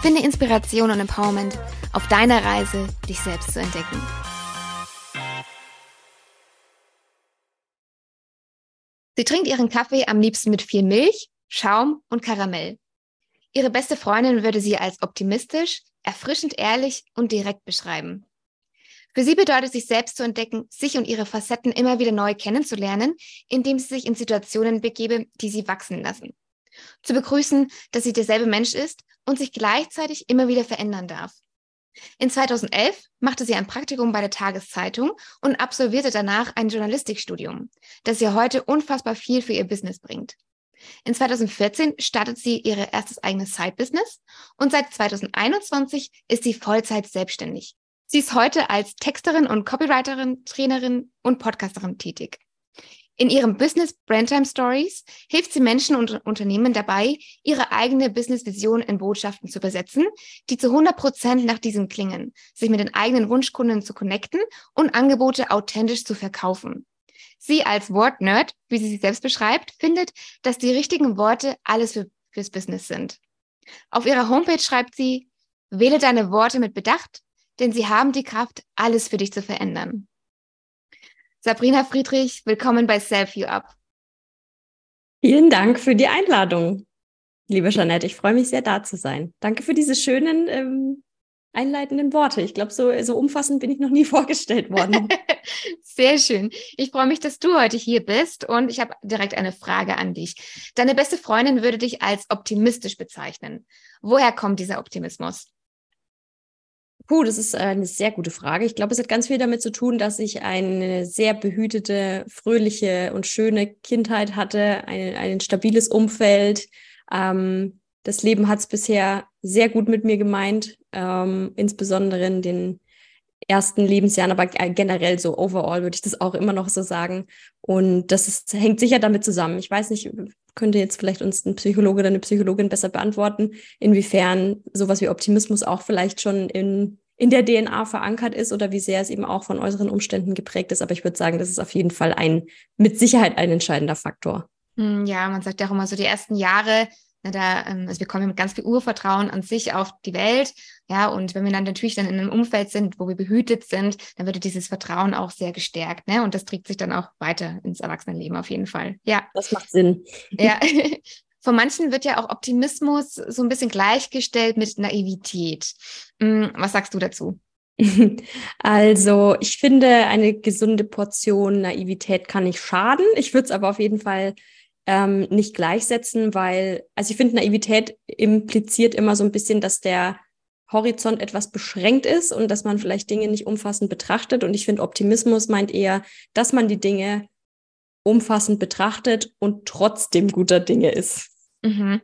Finde Inspiration und Empowerment auf deiner Reise, dich selbst zu entdecken. Sie trinkt ihren Kaffee am liebsten mit viel Milch, Schaum und Karamell. Ihre beste Freundin würde sie als optimistisch, erfrischend ehrlich und direkt beschreiben. Für sie bedeutet sich selbst zu entdecken, sich und ihre Facetten immer wieder neu kennenzulernen, indem sie sich in Situationen begebe, die sie wachsen lassen. Zu begrüßen, dass sie derselbe Mensch ist und sich gleichzeitig immer wieder verändern darf. In 2011 machte sie ein Praktikum bei der Tageszeitung und absolvierte danach ein Journalistikstudium, das ihr heute unfassbar viel für ihr Business bringt. In 2014 startet sie ihr erstes eigenes Side-Business und seit 2021 ist sie Vollzeit selbstständig. Sie ist heute als Texterin und Copywriterin, Trainerin und Podcasterin tätig. In ihrem Business Brandtime Stories hilft sie Menschen und Unternehmen dabei, ihre eigene Business-Vision in Botschaften zu übersetzen, die zu 100 Prozent nach diesem klingen, sich mit den eigenen Wunschkunden zu connecten und Angebote authentisch zu verkaufen. Sie als Wortnerd, wie sie sich selbst beschreibt, findet, dass die richtigen Worte alles für, fürs Business sind. Auf ihrer Homepage schreibt sie, wähle deine Worte mit Bedacht, denn sie haben die Kraft, alles für dich zu verändern. Sabrina Friedrich, willkommen bei Self You Up. Vielen Dank für die Einladung, liebe Jeanette. Ich freue mich sehr, da zu sein. Danke für diese schönen ähm, einleitenden Worte. Ich glaube, so, so umfassend bin ich noch nie vorgestellt worden. Sehr schön. Ich freue mich, dass du heute hier bist und ich habe direkt eine Frage an dich. Deine beste Freundin würde dich als optimistisch bezeichnen. Woher kommt dieser Optimismus? Puh, das ist eine sehr gute Frage. Ich glaube, es hat ganz viel damit zu tun, dass ich eine sehr behütete, fröhliche und schöne Kindheit hatte, ein, ein stabiles Umfeld. Ähm, das Leben hat es bisher sehr gut mit mir gemeint, ähm, insbesondere in den ersten Lebensjahren, aber generell so overall würde ich das auch immer noch so sagen. Und das ist, hängt sicher damit zusammen. Ich weiß nicht, könnte jetzt vielleicht uns ein Psychologe oder eine Psychologin besser beantworten, inwiefern sowas wie Optimismus auch vielleicht schon in, in der DNA verankert ist oder wie sehr es eben auch von äußeren Umständen geprägt ist. Aber ich würde sagen, das ist auf jeden Fall ein, mit Sicherheit ein entscheidender Faktor. Hm, ja, man sagt ja auch immer so, die ersten Jahre da, ähm, also wir kommen mit ganz viel Urvertrauen an sich auf die Welt. Ja, und wenn wir dann natürlich dann in einem Umfeld sind, wo wir behütet sind, dann wird dieses Vertrauen auch sehr gestärkt. Ne? Und das trägt sich dann auch weiter ins Erwachsenenleben auf jeden Fall. Ja. Das macht Sinn. Ja. Von manchen wird ja auch Optimismus so ein bisschen gleichgestellt mit Naivität. Hm, was sagst du dazu? Also, ich finde, eine gesunde Portion Naivität kann nicht schaden. Ich würde es aber auf jeden Fall ähm, nicht gleichsetzen, weil, also ich finde, Naivität impliziert immer so ein bisschen, dass der Horizont etwas beschränkt ist und dass man vielleicht Dinge nicht umfassend betrachtet. Und ich finde, Optimismus meint eher, dass man die Dinge umfassend betrachtet und trotzdem guter Dinge ist. Mhm.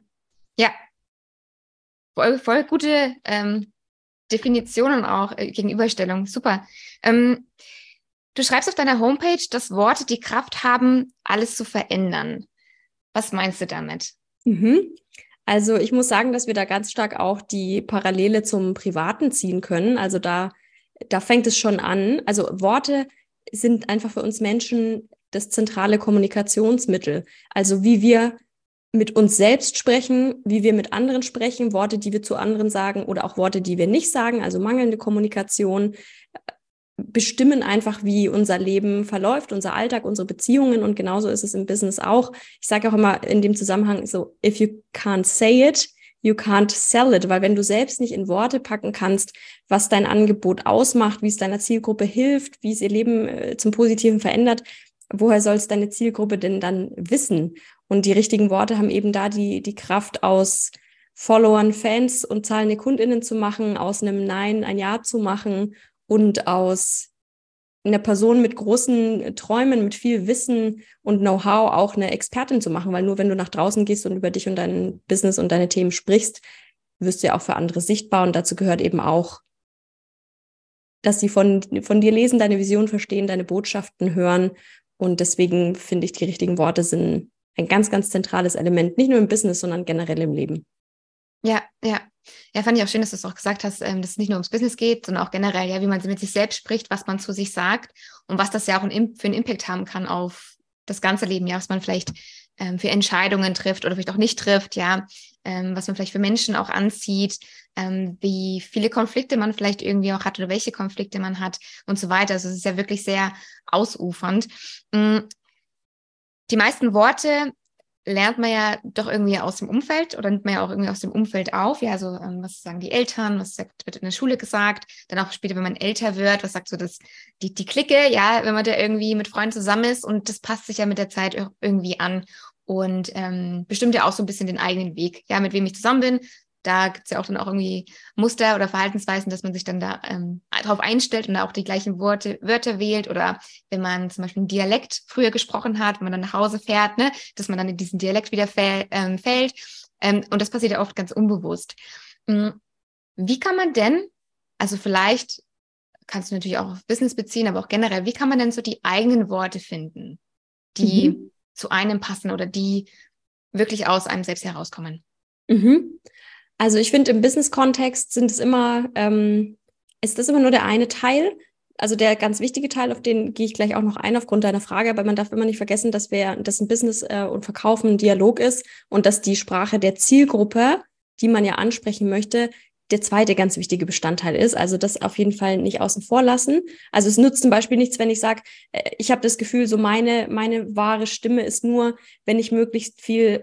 Ja. Voll, voll gute ähm, Definitionen auch, äh, Gegenüberstellung. Super. Ähm, du schreibst auf deiner Homepage, dass Worte die Kraft haben, alles zu verändern. Was meinst du damit? Mhm. Also ich muss sagen, dass wir da ganz stark auch die Parallele zum Privaten ziehen können. Also da, da fängt es schon an. Also Worte sind einfach für uns Menschen das zentrale Kommunikationsmittel. Also wie wir mit uns selbst sprechen, wie wir mit anderen sprechen, Worte, die wir zu anderen sagen oder auch Worte, die wir nicht sagen, also mangelnde Kommunikation, bestimmen einfach, wie unser Leben verläuft, unser Alltag, unsere Beziehungen und genauso ist es im Business auch. Ich sage auch immer in dem Zusammenhang so, if you can't say it, you can't sell it, weil wenn du selbst nicht in Worte packen kannst, was dein Angebot ausmacht, wie es deiner Zielgruppe hilft, wie es ihr Leben äh, zum Positiven verändert, woher soll es deine Zielgruppe denn dann wissen? Und die richtigen Worte haben eben da die, die Kraft aus Followern, Fans und zahlende KundInnen zu machen, aus einem Nein ein Ja zu machen und aus einer Person mit großen Träumen, mit viel Wissen und Know-how auch eine Expertin zu machen, weil nur wenn du nach draußen gehst und über dich und dein Business und deine Themen sprichst, wirst du ja auch für andere sichtbar und dazu gehört eben auch dass sie von, von dir lesen, deine Vision verstehen, deine Botschaften hören. Und deswegen finde ich, die richtigen Worte sind ein ganz, ganz zentrales Element, nicht nur im Business, sondern generell im Leben. Ja, ja. Ja, fand ich auch schön, dass du es auch gesagt hast, ähm, dass es nicht nur ums Business geht, sondern auch generell, ja, wie man mit sich selbst spricht, was man zu sich sagt und was das ja auch für einen Impact haben kann auf das ganze Leben, ja, was man vielleicht ähm, für Entscheidungen trifft oder vielleicht auch nicht trifft, ja, ähm, was man vielleicht für Menschen auch anzieht, wie viele Konflikte man vielleicht irgendwie auch hat oder welche Konflikte man hat und so weiter. Also es ist ja wirklich sehr ausufernd. Mhm. Die meisten Worte lernt man ja doch irgendwie aus dem Umfeld oder nimmt man ja auch irgendwie aus dem Umfeld auf. Ja, also ähm, was sagen die Eltern, was wird in der Schule gesagt, dann auch später, wenn man älter wird, was sagt so das, die, die Clique, ja, wenn man da irgendwie mit Freunden zusammen ist und das passt sich ja mit der Zeit irgendwie an und ähm, bestimmt ja auch so ein bisschen den eigenen Weg. Ja, mit wem ich zusammen bin, da gibt es ja auch dann auch irgendwie Muster oder Verhaltensweisen, dass man sich dann da ähm, darauf einstellt und da auch die gleichen Worte, Wörter wählt oder wenn man zum Beispiel einen Dialekt früher gesprochen hat, wenn man dann nach Hause fährt, ne, dass man dann in diesen Dialekt wieder fäll, ähm, fällt. Ähm, und das passiert ja oft ganz unbewusst. Mhm. Wie kann man denn, also vielleicht kannst du natürlich auch auf Business beziehen, aber auch generell, wie kann man denn so die eigenen Worte finden, die mhm. zu einem passen oder die wirklich aus einem selbst herauskommen? Mhm. Also ich finde, im Business-Kontext sind es immer, ähm, ist das immer nur der eine Teil. Also der ganz wichtige Teil, auf den gehe ich gleich auch noch ein aufgrund deiner Frage, aber man darf immer nicht vergessen, dass wir, dass ein Business äh, und Verkaufen ein Dialog ist und dass die Sprache der Zielgruppe, die man ja ansprechen möchte, der zweite ganz wichtige Bestandteil ist. Also das auf jeden Fall nicht außen vor lassen. Also es nutzt zum Beispiel nichts, wenn ich sage, äh, ich habe das Gefühl, so meine, meine wahre Stimme ist nur, wenn ich möglichst viel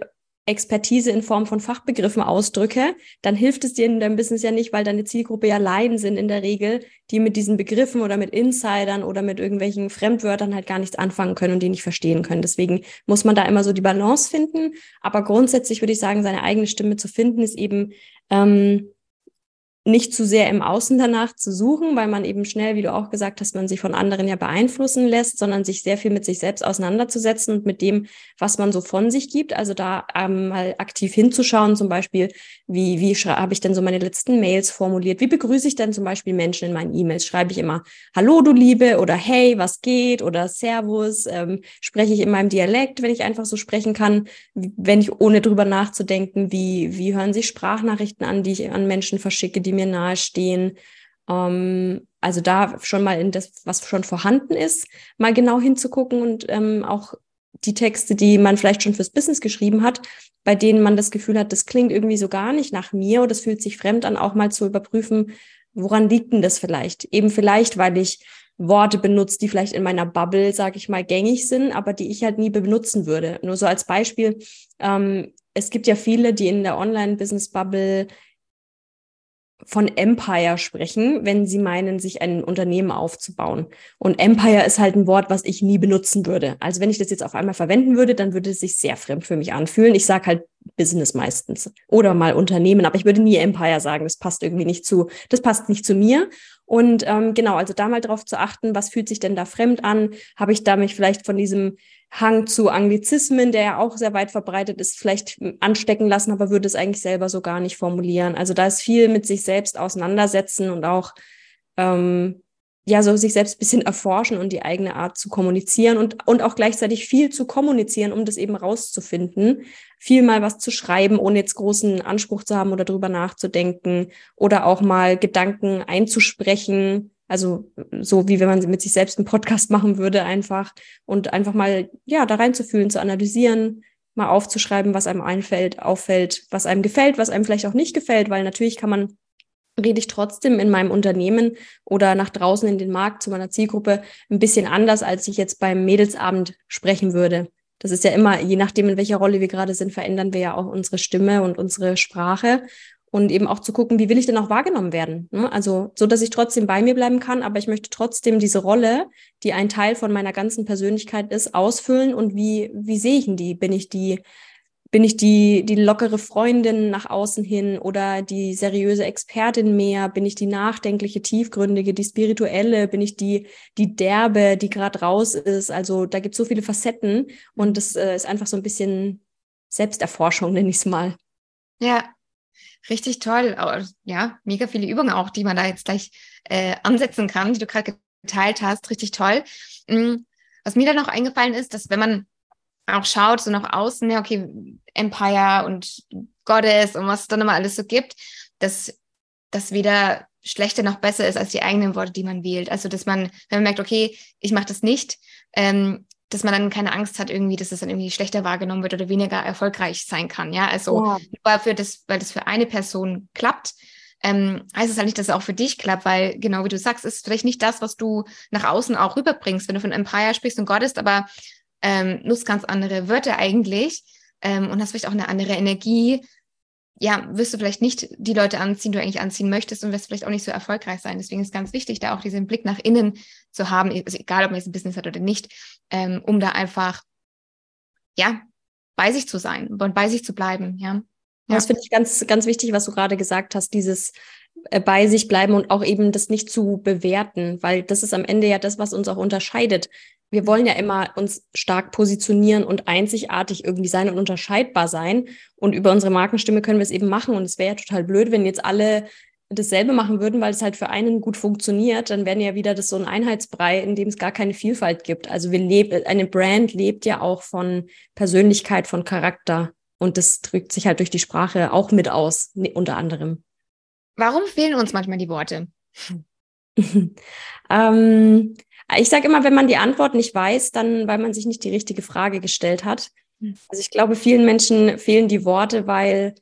Expertise in Form von Fachbegriffen ausdrücke, dann hilft es dir in deinem Business ja nicht, weil deine Zielgruppe ja Laien sind in der Regel, die mit diesen Begriffen oder mit Insidern oder mit irgendwelchen Fremdwörtern halt gar nichts anfangen können und die nicht verstehen können. Deswegen muss man da immer so die Balance finden. Aber grundsätzlich würde ich sagen, seine eigene Stimme zu finden, ist eben ähm, nicht zu sehr im Außen danach zu suchen, weil man eben schnell, wie du auch gesagt hast, man sich von anderen ja beeinflussen lässt, sondern sich sehr viel mit sich selbst auseinanderzusetzen und mit dem, was man so von sich gibt. Also da ähm, mal aktiv hinzuschauen, zum Beispiel, wie, wie habe ich denn so meine letzten Mails formuliert? Wie begrüße ich denn zum Beispiel Menschen in meinen E-Mails? Schreibe ich immer Hallo, du Liebe oder Hey, was geht oder Servus? Ähm, spreche ich in meinem Dialekt, wenn ich einfach so sprechen kann, wenn ich ohne drüber nachzudenken, wie, wie hören sich Sprachnachrichten an, die ich an Menschen verschicke, die die mir nahestehen. Ähm, also da schon mal in das, was schon vorhanden ist, mal genau hinzugucken und ähm, auch die Texte, die man vielleicht schon fürs Business geschrieben hat, bei denen man das Gefühl hat, das klingt irgendwie so gar nicht nach mir oder das fühlt sich fremd an, auch mal zu überprüfen, woran liegt denn das vielleicht? Eben vielleicht, weil ich Worte benutze, die vielleicht in meiner Bubble, sage ich mal, gängig sind, aber die ich halt nie benutzen würde. Nur so als Beispiel, ähm, es gibt ja viele, die in der Online-Business-Bubble von Empire sprechen, wenn sie meinen, sich ein Unternehmen aufzubauen. Und Empire ist halt ein Wort, was ich nie benutzen würde. Also wenn ich das jetzt auf einmal verwenden würde, dann würde es sich sehr fremd für mich anfühlen. Ich sage halt Business meistens oder mal Unternehmen, aber ich würde nie Empire sagen. Das passt irgendwie nicht zu, das passt nicht zu mir. Und ähm, genau, also da mal drauf zu achten, was fühlt sich denn da fremd an? Habe ich da mich vielleicht von diesem Hang zu Anglizismen, der ja auch sehr weit verbreitet ist, vielleicht anstecken lassen, aber würde es eigentlich selber so gar nicht formulieren. Also da ist viel mit sich selbst auseinandersetzen und auch ähm, ja so sich selbst ein bisschen erforschen und die eigene Art zu kommunizieren und, und auch gleichzeitig viel zu kommunizieren, um das eben rauszufinden. Viel mal was zu schreiben, ohne jetzt großen Anspruch zu haben oder drüber nachzudenken oder auch mal Gedanken einzusprechen, also so wie wenn man mit sich selbst einen Podcast machen würde einfach und einfach mal ja da reinzufühlen, zu analysieren, mal aufzuschreiben, was einem einfällt, auffällt, was einem gefällt, was einem vielleicht auch nicht gefällt, weil natürlich kann man rede ich trotzdem in meinem Unternehmen oder nach draußen in den Markt zu meiner Zielgruppe ein bisschen anders, als ich jetzt beim Mädelsabend sprechen würde. Das ist ja immer, je nachdem, in welcher Rolle wir gerade sind, verändern wir ja auch unsere Stimme und unsere Sprache und eben auch zu gucken, wie will ich denn auch wahrgenommen werden? Ne? Also so, dass ich trotzdem bei mir bleiben kann, aber ich möchte trotzdem diese Rolle, die ein Teil von meiner ganzen Persönlichkeit ist, ausfüllen und wie wie sehe ich denn die? Bin ich die bin ich die die lockere Freundin nach außen hin oder die seriöse Expertin mehr? Bin ich die nachdenkliche, tiefgründige, die spirituelle? Bin ich die die derbe, die gerade raus ist? Also da gibt es so viele Facetten und das äh, ist einfach so ein bisschen Selbsterforschung, nenne ich es mal. Ja, Richtig toll. Ja, mega viele Übungen auch, die man da jetzt gleich äh, ansetzen kann, die du gerade geteilt hast. Richtig toll. Mm, was mir dann noch eingefallen ist, dass wenn man auch schaut, so nach außen, ja, okay, Empire und Goddess und was es dann immer alles so gibt, dass das weder schlechter noch besser ist als die eigenen Worte, die man wählt. Also, dass man, wenn man merkt, okay, ich mache das nicht, ähm, dass man dann keine Angst hat, irgendwie, dass es dann irgendwie schlechter wahrgenommen wird oder weniger erfolgreich sein kann. Ja, also ja. Nur für das, weil das für eine Person klappt, ähm, heißt es halt nicht, dass es auch für dich klappt, weil genau wie du sagst, ist vielleicht nicht das, was du nach außen auch rüberbringst, wenn du von Empire sprichst und Gott ist, aber ähm, nutzt ganz andere Wörter eigentlich ähm, und hast vielleicht auch eine andere Energie. Ja, wirst du vielleicht nicht die Leute anziehen, die du eigentlich anziehen möchtest und wirst vielleicht auch nicht so erfolgreich sein. Deswegen ist ganz wichtig, da auch diesen Blick nach innen zu haben, also egal, ob man jetzt ein Business hat oder nicht, ähm, um da einfach, ja, bei sich zu sein und bei sich zu bleiben, ja. Ja. Das finde ich ganz, ganz wichtig, was du gerade gesagt hast, dieses äh, bei sich bleiben und auch eben das nicht zu bewerten, weil das ist am Ende ja das, was uns auch unterscheidet. Wir wollen ja immer uns stark positionieren und einzigartig irgendwie sein und unterscheidbar sein. Und über unsere Markenstimme können wir es eben machen. Und es wäre ja total blöd, wenn jetzt alle dasselbe machen würden, weil es halt für einen gut funktioniert, dann wäre ja wieder das so ein Einheitsbrei, in dem es gar keine Vielfalt gibt. Also wir leben, eine Brand lebt ja auch von Persönlichkeit, von Charakter. Und das drückt sich halt durch die Sprache auch mit aus, ne, unter anderem. Warum fehlen uns manchmal die Worte? ähm, ich sage immer, wenn man die Antwort nicht weiß, dann weil man sich nicht die richtige Frage gestellt hat. Hm. Also ich glaube, vielen Menschen fehlen die Worte, weil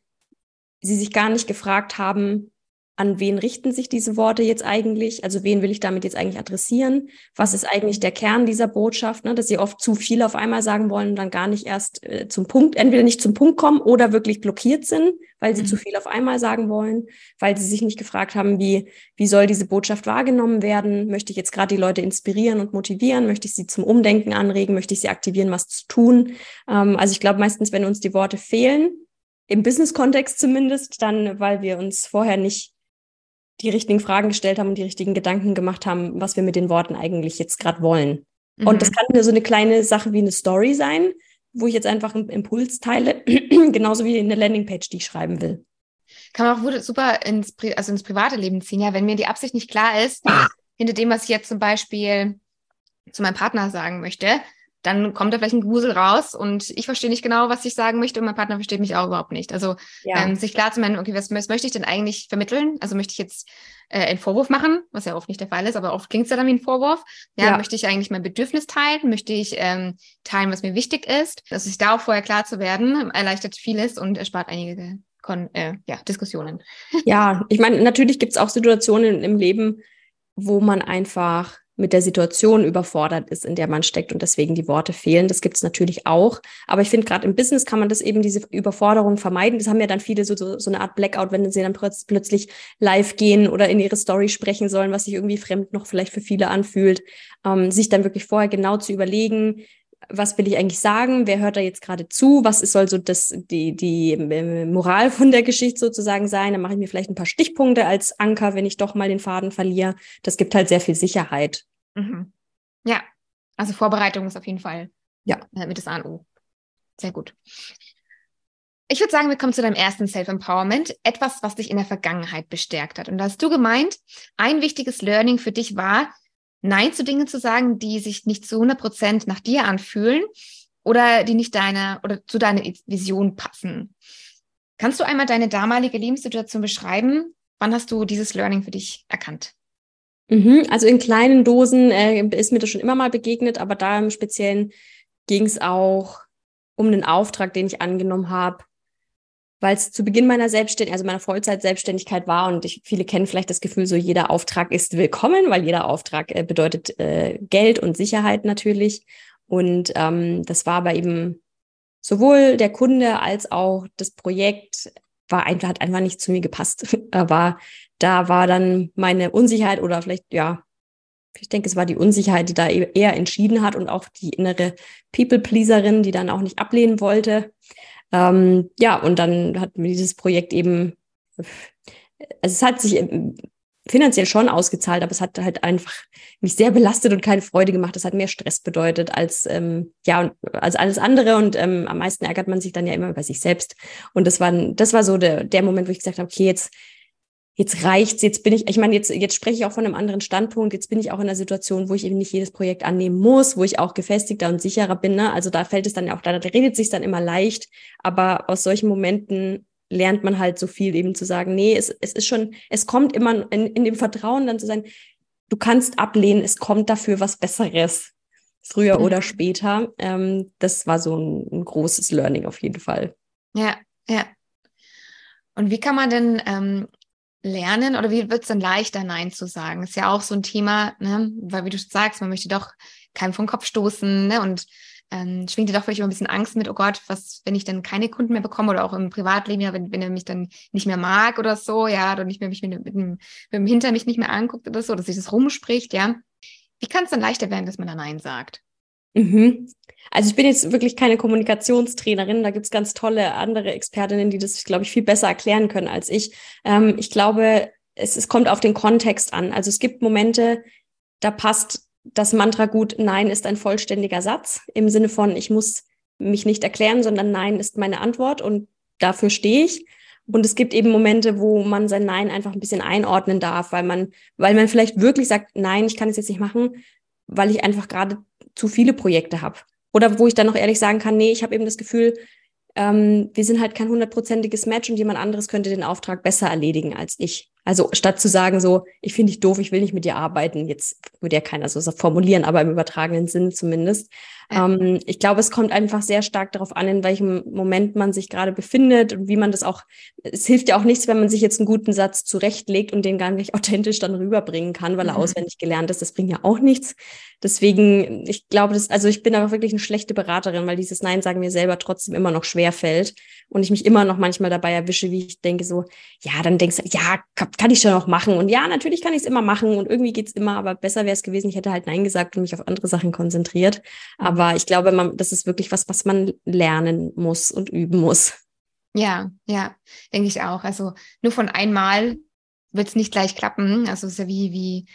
sie sich gar nicht gefragt haben, an wen richten sich diese Worte jetzt eigentlich? Also wen will ich damit jetzt eigentlich adressieren? Was ist eigentlich der Kern dieser Botschaft? Ne? Dass sie oft zu viel auf einmal sagen wollen und dann gar nicht erst äh, zum Punkt, entweder nicht zum Punkt kommen oder wirklich blockiert sind, weil sie mhm. zu viel auf einmal sagen wollen, weil sie sich nicht gefragt haben, wie, wie soll diese Botschaft wahrgenommen werden? Möchte ich jetzt gerade die Leute inspirieren und motivieren? Möchte ich sie zum Umdenken anregen? Möchte ich sie aktivieren, was zu tun? Ähm, also ich glaube meistens, wenn uns die Worte fehlen, im Business-Kontext zumindest, dann, weil wir uns vorher nicht die richtigen Fragen gestellt haben und die richtigen Gedanken gemacht haben, was wir mit den Worten eigentlich jetzt gerade wollen. Mhm. Und das kann nur so eine kleine Sache wie eine Story sein, wo ich jetzt einfach einen Impuls teile, genauso wie eine Landingpage, die ich schreiben will. Kann man auch super ins, Pri also ins private Leben ziehen, ja, wenn mir die Absicht nicht klar ist, hinter dem, was ich jetzt zum Beispiel zu meinem Partner sagen möchte, dann kommt da vielleicht ein Gewusel raus und ich verstehe nicht genau, was ich sagen möchte und mein Partner versteht mich auch überhaupt nicht. Also ja. ähm, sich klar zu machen, okay, was, was, möchte ich denn eigentlich vermitteln? Also möchte ich jetzt äh, einen Vorwurf machen, was ja oft nicht der Fall ist, aber oft klingt es ja dann wie ein Vorwurf. Ja, ja, möchte ich eigentlich mein Bedürfnis teilen? Möchte ich ähm, teilen, was mir wichtig ist? Also sich da auch vorher klar zu werden, erleichtert vieles und erspart einige Kon äh, ja, Diskussionen. Ja, ich meine, natürlich gibt es auch Situationen im Leben, wo man einfach mit der Situation überfordert ist, in der man steckt und deswegen die Worte fehlen. Das gibt es natürlich auch. Aber ich finde, gerade im Business kann man das eben, diese Überforderung vermeiden. Das haben ja dann viele so, so, so eine Art Blackout, wenn sie dann plötzlich live gehen oder in ihre Story sprechen sollen, was sich irgendwie fremd noch vielleicht für viele anfühlt. Ähm, sich dann wirklich vorher genau zu überlegen, was will ich eigentlich sagen? Wer hört da jetzt gerade zu? Was soll so das, die, die äh, Moral von der Geschichte sozusagen sein? Dann mache ich mir vielleicht ein paar Stichpunkte als Anker, wenn ich doch mal den Faden verliere. Das gibt halt sehr viel Sicherheit. Mhm. Ja, also Vorbereitung ist auf jeden Fall ja. Äh, mit das A und O. Sehr gut. Ich würde sagen, wir kommen zu deinem ersten Self-Empowerment. Etwas, was dich in der Vergangenheit bestärkt hat. Und da hast du gemeint, ein wichtiges Learning für dich war, Nein zu Dingen zu sagen, die sich nicht zu 100 Prozent nach dir anfühlen oder die nicht deiner oder zu deiner Vision passen. Kannst du einmal deine damalige Lebenssituation beschreiben? Wann hast du dieses Learning für dich erkannt? Mhm, also in kleinen Dosen äh, ist mir das schon immer mal begegnet, aber da im Speziellen ging es auch um einen Auftrag, den ich angenommen habe, weil es zu Beginn meiner Selbstständigkeit, also meiner Vollzeit-Selbstständigkeit war und ich, viele kennen vielleicht das Gefühl, so jeder Auftrag ist willkommen, weil jeder Auftrag äh, bedeutet äh, Geld und Sicherheit natürlich. Und ähm, das war aber eben sowohl der Kunde als auch das Projekt war einfach, hat einfach nicht zu mir gepasst. aber da war dann meine Unsicherheit oder vielleicht, ja, ich denke, es war die Unsicherheit, die da e-, eher entschieden hat und auch die innere People-Pleaserin, die dann auch nicht ablehnen wollte. Ähm, ja, und dann hat mir dieses Projekt eben, also es hat sich finanziell schon ausgezahlt, aber es hat halt einfach mich sehr belastet und keine Freude gemacht. Das hat mehr Stress bedeutet als ähm, ja als alles andere und ähm, am meisten ärgert man sich dann ja immer über sich selbst. Und das war das war so der der Moment, wo ich gesagt habe, okay, jetzt jetzt reicht's, jetzt bin ich, ich meine, jetzt, jetzt spreche ich auch von einem anderen Standpunkt, jetzt bin ich auch in einer Situation, wo ich eben nicht jedes Projekt annehmen muss, wo ich auch gefestigter und sicherer bin. Ne? Also da fällt es dann ja auch, da redet sich dann immer leicht, aber aus solchen Momenten lernt man halt so viel eben zu sagen, nee, es, es ist schon, es kommt immer in, in dem Vertrauen dann zu sein, du kannst ablehnen, es kommt dafür was Besseres, früher mhm. oder später. Ähm, das war so ein, ein großes Learning auf jeden Fall. Ja, ja. Und wie kann man denn ähm, lernen oder wie wird es dann leichter, Nein zu sagen? Ist ja auch so ein Thema, ne? weil wie du sagst, man möchte doch keinem vom Kopf stoßen ne? und ähm, schwingt dir doch vielleicht immer ein bisschen Angst mit, oh Gott, was, wenn ich dann keine Kunden mehr bekomme oder auch im Privatleben, ja, wenn, wenn er mich dann nicht mehr mag oder so, ja, oder nicht mehr mich mit, mit, dem, mit dem Hinter mich nicht mehr anguckt oder so, dass sich das rumspricht, ja. Wie kann es dann leichter werden, dass man da Nein sagt? Mhm. Also ich bin jetzt wirklich keine Kommunikationstrainerin, da gibt es ganz tolle andere Expertinnen, die das, glaube ich, viel besser erklären können als ich. Ähm, ich glaube, es, es kommt auf den Kontext an. Also es gibt Momente, da passt das Mantra gut, Nein ist ein vollständiger Satz im Sinne von, ich muss mich nicht erklären, sondern Nein ist meine Antwort und dafür stehe ich. Und es gibt eben Momente, wo man sein Nein einfach ein bisschen einordnen darf, weil man, weil man vielleicht wirklich sagt, nein, ich kann es jetzt nicht machen, weil ich einfach gerade zu viele Projekte habe. Oder wo ich dann noch ehrlich sagen kann, nee, ich habe eben das Gefühl, ähm, wir sind halt kein hundertprozentiges Match und jemand anderes könnte den Auftrag besser erledigen als ich. Also statt zu sagen so, ich finde dich doof, ich will nicht mit dir arbeiten, jetzt würde ja keiner so formulieren, aber im übertragenen Sinn zumindest. Ähm, ich glaube, es kommt einfach sehr stark darauf an, in welchem Moment man sich gerade befindet und wie man das auch, es hilft ja auch nichts, wenn man sich jetzt einen guten Satz zurechtlegt und den gar nicht authentisch dann rüberbringen kann, weil er mhm. auswendig gelernt ist. Das bringt ja auch nichts. Deswegen, ich glaube, das, also ich bin aber wirklich eine schlechte Beraterin, weil dieses Nein sagen mir selber trotzdem immer noch schwer fällt und ich mich immer noch manchmal dabei erwische, wie ich denke so, ja, dann denkst du, ja, kann ich schon noch machen und ja, natürlich kann ich es immer machen und irgendwie geht's immer, aber besser wäre es gewesen, ich hätte halt Nein gesagt und mich auf andere Sachen konzentriert. Aber aber ich glaube, man, das ist wirklich was, was man lernen muss und üben muss. Ja, ja, denke ich auch. Also nur von einmal wird es nicht gleich klappen. Also es ist ja wie, wie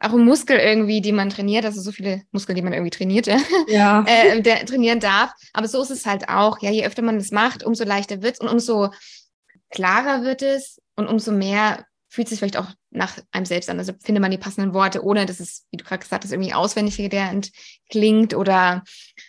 auch ein Muskel irgendwie, die man trainiert, also so viele Muskeln, die man irgendwie trainiert, ja. äh, der, trainieren darf. Aber so ist es halt auch. Ja, je öfter man das macht, umso leichter wird es und umso klarer wird es und umso mehr fühlt sich vielleicht auch nach einem selbst an. Also findet man die passenden Worte, ohne dass es, wie du gerade gesagt hast, irgendwie auswendig gelernt klingt oder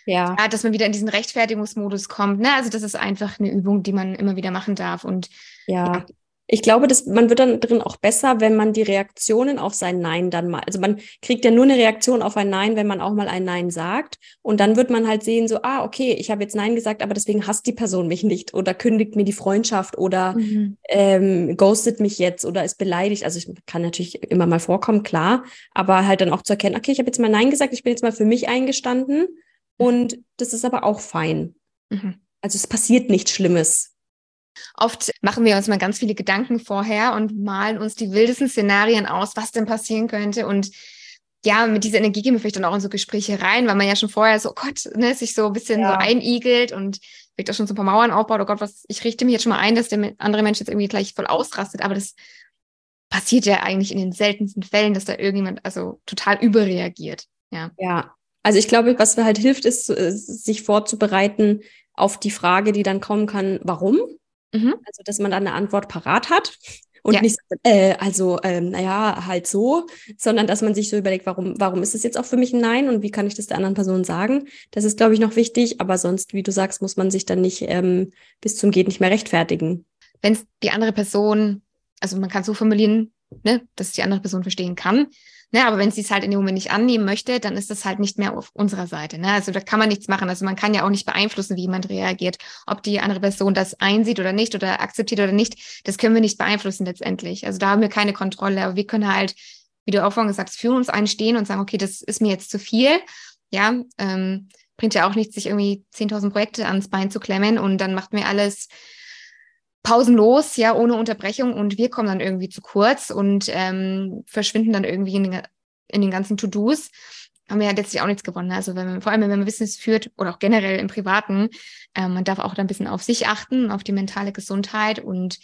ja. ja. dass man wieder in diesen Rechtfertigungsmodus kommt. Ne? Also das ist einfach eine Übung, die man immer wieder machen darf. Und ja, ja ich glaube, dass man wird dann drin auch besser, wenn man die Reaktionen auf sein Nein dann mal, also man kriegt ja nur eine Reaktion auf ein Nein, wenn man auch mal ein Nein sagt. Und dann wird man halt sehen, so, ah, okay, ich habe jetzt Nein gesagt, aber deswegen hasst die Person mich nicht oder kündigt mir die Freundschaft oder mhm. ähm, ghostet mich jetzt oder ist beleidigt. Also ich kann natürlich immer mal vorkommen, klar, aber halt dann auch zu erkennen, okay, ich habe jetzt mal Nein gesagt, ich bin jetzt mal für mich eingestanden und das ist aber auch fein. Mhm. Also es passiert nichts Schlimmes Oft machen wir uns mal ganz viele Gedanken vorher und malen uns die wildesten Szenarien aus, was denn passieren könnte. Und ja, mit dieser Energie gehen wir vielleicht dann auch in so Gespräche rein, weil man ja schon vorher so, oh Gott, ne, sich so ein bisschen ja. so einigelt und vielleicht auch schon so ein paar Mauern aufbaut. Oh Gott, was, ich richte mich jetzt schon mal ein, dass der andere Mensch jetzt irgendwie gleich voll ausrastet. Aber das passiert ja eigentlich in den seltensten Fällen, dass da irgendjemand also total überreagiert. Ja. Ja. Also ich glaube, was halt hilft, ist, äh, sich vorzubereiten auf die Frage, die dann kommen kann, warum? Mhm. Also, dass man dann eine Antwort parat hat und ja. nicht, äh, also, ähm, naja, halt so, sondern dass man sich so überlegt, warum, warum ist es jetzt auch für mich ein Nein und wie kann ich das der anderen Person sagen? Das ist, glaube ich, noch wichtig, aber sonst, wie du sagst, muss man sich dann nicht ähm, bis zum Geht nicht mehr rechtfertigen. Wenn es die andere Person, also man kann so formulieren, ne, dass die andere Person verstehen kann, Ne, aber wenn sie es halt in dem Moment nicht annehmen möchte, dann ist das halt nicht mehr auf unserer Seite. Ne? Also da kann man nichts machen. Also man kann ja auch nicht beeinflussen, wie jemand reagiert. Ob die andere Person das einsieht oder nicht oder akzeptiert oder nicht, das können wir nicht beeinflussen letztendlich. Also da haben wir keine Kontrolle. Aber wir können halt, wie du auch vorhin gesagt hast, für uns einstehen und sagen, okay, das ist mir jetzt zu viel. Ja, ähm, bringt ja auch nichts, sich irgendwie 10.000 Projekte ans Bein zu klemmen und dann macht mir alles pausenlos, ja, ohne Unterbrechung und wir kommen dann irgendwie zu kurz und ähm, verschwinden dann irgendwie in den, in den ganzen To-Dos. Haben wir ja letztlich auch nichts gewonnen. Also wenn man, vor allem, wenn man Business führt oder auch generell im Privaten, äh, man darf auch da ein bisschen auf sich achten, auf die mentale Gesundheit und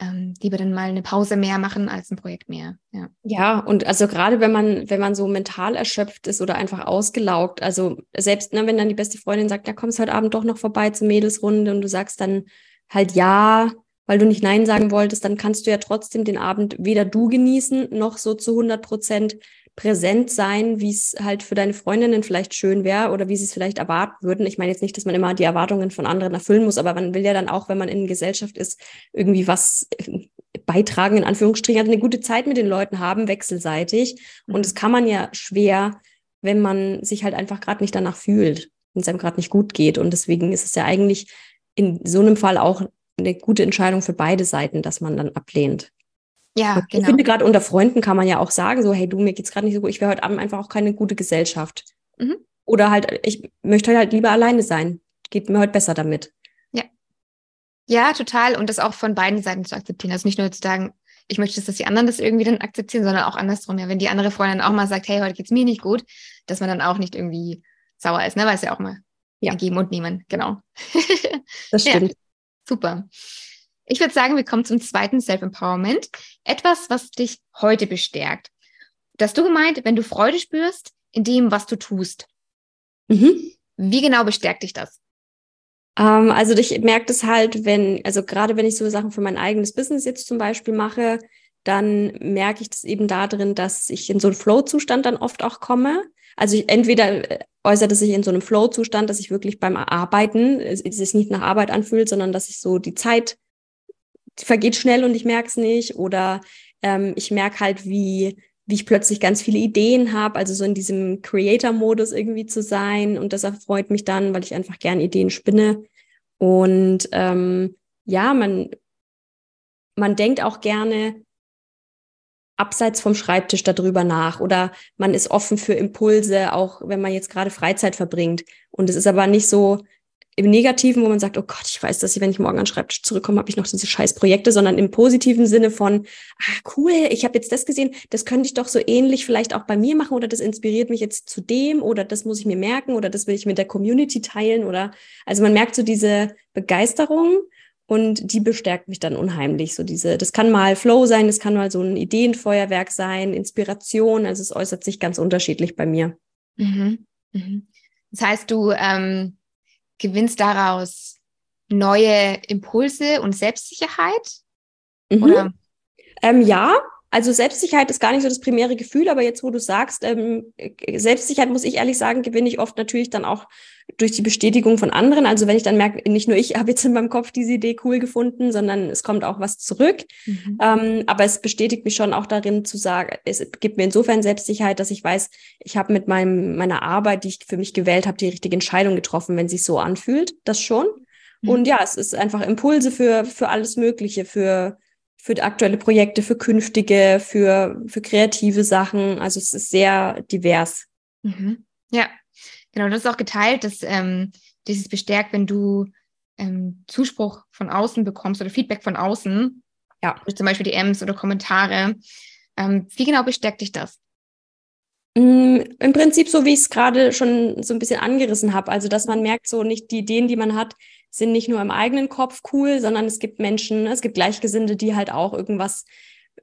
ähm, lieber dann mal eine Pause mehr machen als ein Projekt mehr. Ja, ja und also gerade wenn man, wenn man so mental erschöpft ist oder einfach ausgelaugt, also selbst ne, wenn dann die beste Freundin sagt, ja, kommst heute Abend doch noch vorbei zur Mädelsrunde und du sagst dann halt ja, weil du nicht Nein sagen wolltest, dann kannst du ja trotzdem den Abend weder du genießen noch so zu 100 Prozent präsent sein, wie es halt für deine Freundinnen vielleicht schön wäre oder wie sie es vielleicht erwarten würden. Ich meine jetzt nicht, dass man immer die Erwartungen von anderen erfüllen muss, aber man will ja dann auch, wenn man in Gesellschaft ist, irgendwie was äh, beitragen, in Anführungsstrichen, also eine gute Zeit mit den Leuten haben, wechselseitig. Und das kann man ja schwer, wenn man sich halt einfach gerade nicht danach fühlt, wenn es einem gerade nicht gut geht. Und deswegen ist es ja eigentlich in so einem Fall auch eine gute Entscheidung für beide Seiten, dass man dann ablehnt. Ja, und genau. Ich finde, gerade unter Freunden kann man ja auch sagen, so, hey, du, mir geht's gerade nicht so gut, ich wäre heute Abend einfach auch keine gute Gesellschaft. Mhm. Oder halt, ich möchte halt lieber alleine sein. Geht mir heute besser damit. Ja. Ja, total. Und das auch von beiden Seiten zu akzeptieren. Also nicht nur zu sagen, ich möchte, dass die anderen das irgendwie dann akzeptieren, sondern auch andersrum. Ja, wenn die andere Freundin auch mal sagt, hey, heute geht's mir nicht gut, dass man dann auch nicht irgendwie sauer ist, ne? Weil es ja auch mal ja. geben und nehmen. Genau. Das stimmt. Ja, super. Ich würde sagen, wir kommen zum zweiten Self-Empowerment. Etwas, was dich heute bestärkt. Das du gemeint, wenn du Freude spürst in dem, was du tust. Mhm. Wie genau bestärkt dich das? Ähm, also ich merke das halt, wenn, also gerade wenn ich so Sachen für mein eigenes Business jetzt zum Beispiel mache, dann merke ich das eben darin, dass ich in so einen Flow-Zustand dann oft auch komme. Also ich, entweder äußert es sich in so einem Flow-Zustand, dass ich wirklich beim Arbeiten, es, es sich nicht nach Arbeit anfühlt, sondern dass ich so die Zeit die vergeht schnell und ich merke es nicht. Oder ähm, ich merke halt, wie, wie ich plötzlich ganz viele Ideen habe, also so in diesem Creator-Modus irgendwie zu sein. Und das erfreut mich dann, weil ich einfach gern Ideen spinne. Und ähm, ja, man, man denkt auch gerne abseits vom Schreibtisch darüber nach oder man ist offen für Impulse, auch wenn man jetzt gerade Freizeit verbringt. Und es ist aber nicht so, im Negativen, wo man sagt, oh Gott, ich weiß, dass ich, wenn ich morgen an den Schreibtisch zurückkomme, habe ich noch diese scheiß Projekte, sondern im positiven Sinne von, ah, cool, ich habe jetzt das gesehen, das könnte ich doch so ähnlich vielleicht auch bei mir machen oder das inspiriert mich jetzt zu dem oder das muss ich mir merken oder das will ich mit der Community teilen oder, also man merkt so diese Begeisterung und die bestärkt mich dann unheimlich. So diese, das kann mal Flow sein, das kann mal so ein Ideenfeuerwerk sein, Inspiration, also es äußert sich ganz unterschiedlich bei mir. Mhm. Mhm. Das heißt, du, ähm gewinnst daraus neue Impulse und Selbstsicherheit? Mhm. Oder? Ähm, ja, also Selbstsicherheit ist gar nicht so das primäre Gefühl, aber jetzt, wo du sagst, ähm, Selbstsicherheit, muss ich ehrlich sagen, gewinne ich oft natürlich dann auch durch die Bestätigung von anderen. Also wenn ich dann merke, nicht nur ich habe jetzt in meinem Kopf diese Idee cool gefunden, sondern es kommt auch was zurück. Mhm. Ähm, aber es bestätigt mich schon auch darin zu sagen, es gibt mir insofern Selbstsicherheit, dass ich weiß, ich habe mit meinem, meiner Arbeit, die ich für mich gewählt habe, die richtige Entscheidung getroffen, wenn sich so anfühlt. Das schon. Mhm. Und ja, es ist einfach Impulse für, für alles Mögliche, für für aktuelle Projekte, für künftige, für, für kreative Sachen. Also es ist sehr divers. Mhm. Ja, genau. Das ist auch geteilt, dass ähm, dieses bestärkt, wenn du ähm, Zuspruch von außen bekommst oder Feedback von außen, ja, zum Beispiel DMs oder Kommentare. Ähm, wie genau bestärkt dich das? Mm, Im Prinzip so, wie ich es gerade schon so ein bisschen angerissen habe. Also, dass man merkt, so nicht die Ideen, die man hat, sind nicht nur im eigenen Kopf cool, sondern es gibt Menschen, es gibt Gleichgesinnte, die halt auch irgendwas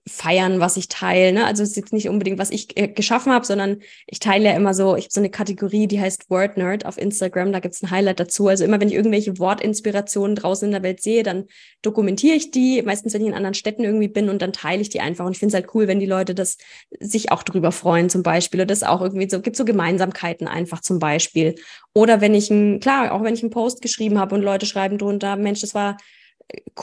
feiern, was ich teile. Ne? Also es ist jetzt nicht unbedingt, was ich äh, geschaffen habe, sondern ich teile ja immer so, ich habe so eine Kategorie, die heißt Word Nerd auf Instagram, da gibt's ein Highlight dazu. Also immer, wenn ich irgendwelche Wortinspirationen draußen in der Welt sehe, dann dokumentiere ich die, meistens wenn ich in anderen Städten irgendwie bin und dann teile ich die einfach. Und ich finde es halt cool, wenn die Leute das sich auch drüber freuen zum Beispiel. Oder das auch irgendwie so, gibt so Gemeinsamkeiten einfach zum Beispiel. Oder wenn ich ein, klar, auch wenn ich einen Post geschrieben habe und Leute schreiben drunter, Mensch, das war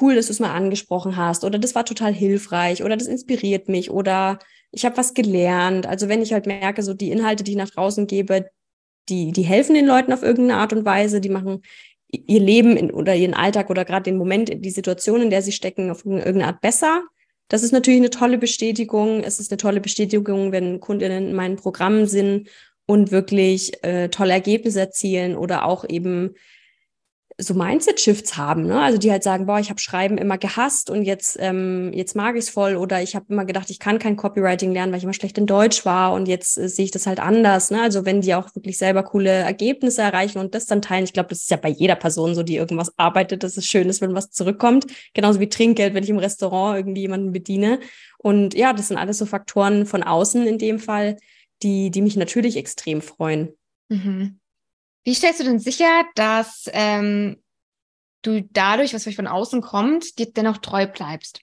cool, dass du es mal angesprochen hast oder das war total hilfreich oder das inspiriert mich oder ich habe was gelernt. Also wenn ich halt merke, so die Inhalte, die ich nach draußen gebe, die, die helfen den Leuten auf irgendeine Art und Weise, die machen ihr Leben in, oder ihren Alltag oder gerade den Moment, die Situation, in der sie stecken, auf irgendeine Art besser. Das ist natürlich eine tolle Bestätigung. Es ist eine tolle Bestätigung, wenn Kundinnen in meinen Programmen sind und wirklich äh, tolle Ergebnisse erzielen oder auch eben so Mindset-Shifts haben, ne? Also die halt sagen, boah, ich habe Schreiben immer gehasst und jetzt, ähm, jetzt mag ich es voll oder ich habe immer gedacht, ich kann kein Copywriting lernen, weil ich immer schlecht in Deutsch war und jetzt äh, sehe ich das halt anders. Ne? Also wenn die auch wirklich selber coole Ergebnisse erreichen und das dann teilen, ich glaube, das ist ja bei jeder Person so, die irgendwas arbeitet, dass es schön ist, wenn was zurückkommt. Genauso wie Trinkgeld, wenn ich im Restaurant irgendwie jemanden bediene. Und ja, das sind alles so Faktoren von außen in dem Fall, die, die mich natürlich extrem freuen. Mhm. Wie stellst du denn sicher, dass ähm, du dadurch, was von außen kommt, dir dennoch treu bleibst?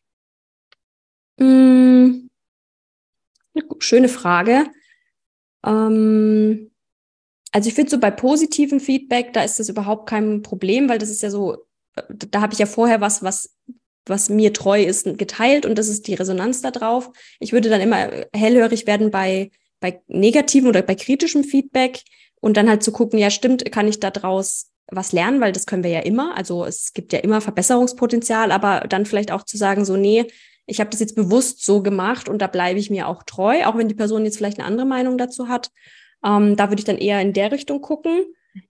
Mm, schöne Frage. Ähm, also ich finde so bei positivem Feedback, da ist das überhaupt kein Problem, weil das ist ja so, da habe ich ja vorher was, was was mir treu ist, geteilt und das ist die Resonanz da drauf. Ich würde dann immer hellhörig werden bei, bei negativen oder bei kritischem Feedback und dann halt zu gucken, ja, stimmt, kann ich da draus was lernen, weil das können wir ja immer. Also es gibt ja immer Verbesserungspotenzial, aber dann vielleicht auch zu sagen, so, nee, ich habe das jetzt bewusst so gemacht und da bleibe ich mir auch treu, auch wenn die Person jetzt vielleicht eine andere Meinung dazu hat. Ähm, da würde ich dann eher in der Richtung gucken.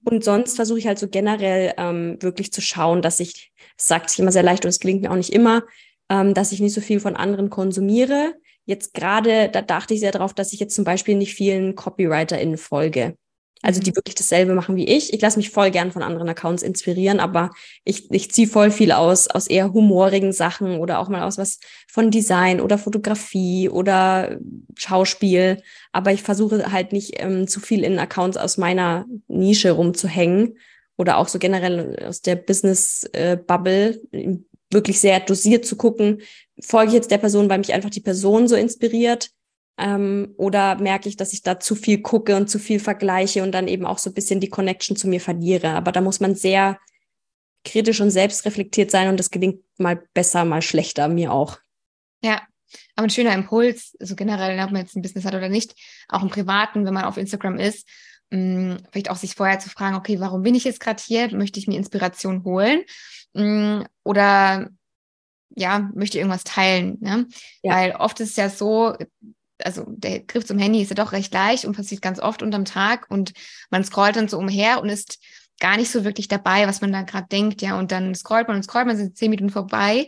Und sonst versuche ich halt so generell ähm, wirklich zu schauen, dass ich, das sagt sich immer sehr leicht und es gelingt mir auch nicht immer, ähm, dass ich nicht so viel von anderen konsumiere. Jetzt gerade, da dachte ich sehr darauf, dass ich jetzt zum Beispiel nicht vielen CopywriterInnen folge. Also die mhm. wirklich dasselbe machen wie ich. Ich lasse mich voll gern von anderen Accounts inspirieren, aber ich, ich ziehe voll viel aus, aus eher humorigen Sachen oder auch mal aus was von Design oder Fotografie oder Schauspiel. Aber ich versuche halt nicht ähm, zu viel in Accounts aus meiner Nische rumzuhängen oder auch so generell aus der Business-Bubble äh, wirklich sehr dosiert zu gucken, folge ich jetzt der Person, weil mich einfach die Person so inspiriert ähm, oder merke ich, dass ich da zu viel gucke und zu viel vergleiche und dann eben auch so ein bisschen die Connection zu mir verliere. Aber da muss man sehr kritisch und selbstreflektiert sein und das gelingt mal besser, mal schlechter, mir auch. Ja, aber ein schöner Impuls, so generell, ob man jetzt ein Business hat oder nicht, auch im Privaten, wenn man auf Instagram ist, mh, mm, vielleicht auch sich vorher zu fragen, okay, warum bin ich jetzt gerade hier? Möchte ich mir Inspiration holen? Mh, mm, oder ja, möchte irgendwas teilen. Ne? Ja. Weil oft ist es ja so, also der Griff zum Handy ist ja doch recht leicht und passiert ganz oft unterm Tag und man scrollt dann so umher und ist gar nicht so wirklich dabei, was man da gerade denkt, ja, und dann scrollt man und scrollt man, sind zehn Minuten vorbei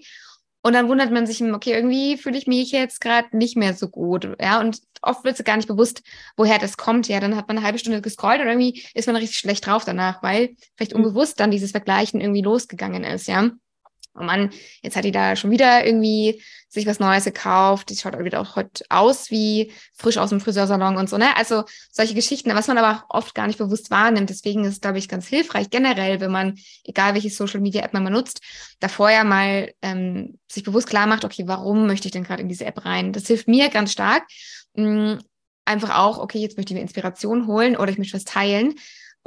und dann wundert man sich, okay, irgendwie fühle ich mich jetzt gerade nicht mehr so gut, ja, und oft wird es gar nicht bewusst, woher das kommt, ja, dann hat man eine halbe Stunde gescrollt und irgendwie ist man richtig schlecht drauf danach, weil vielleicht mhm. unbewusst dann dieses Vergleichen irgendwie losgegangen ist, ja. Oh Mann, jetzt hat die da schon wieder irgendwie sich was Neues gekauft. Die schaut wieder auch heute aus wie frisch aus dem Friseursalon und so, ne? Also solche Geschichten, was man aber auch oft gar nicht bewusst wahrnimmt. Deswegen ist es, glaube ich, ganz hilfreich generell, wenn man, egal welche Social Media App man mal nutzt, da vorher mal ähm, sich bewusst klar macht, okay, warum möchte ich denn gerade in diese App rein? Das hilft mir ganz stark. Ähm, einfach auch, okay, jetzt möchte ich mir Inspiration holen oder ich möchte was teilen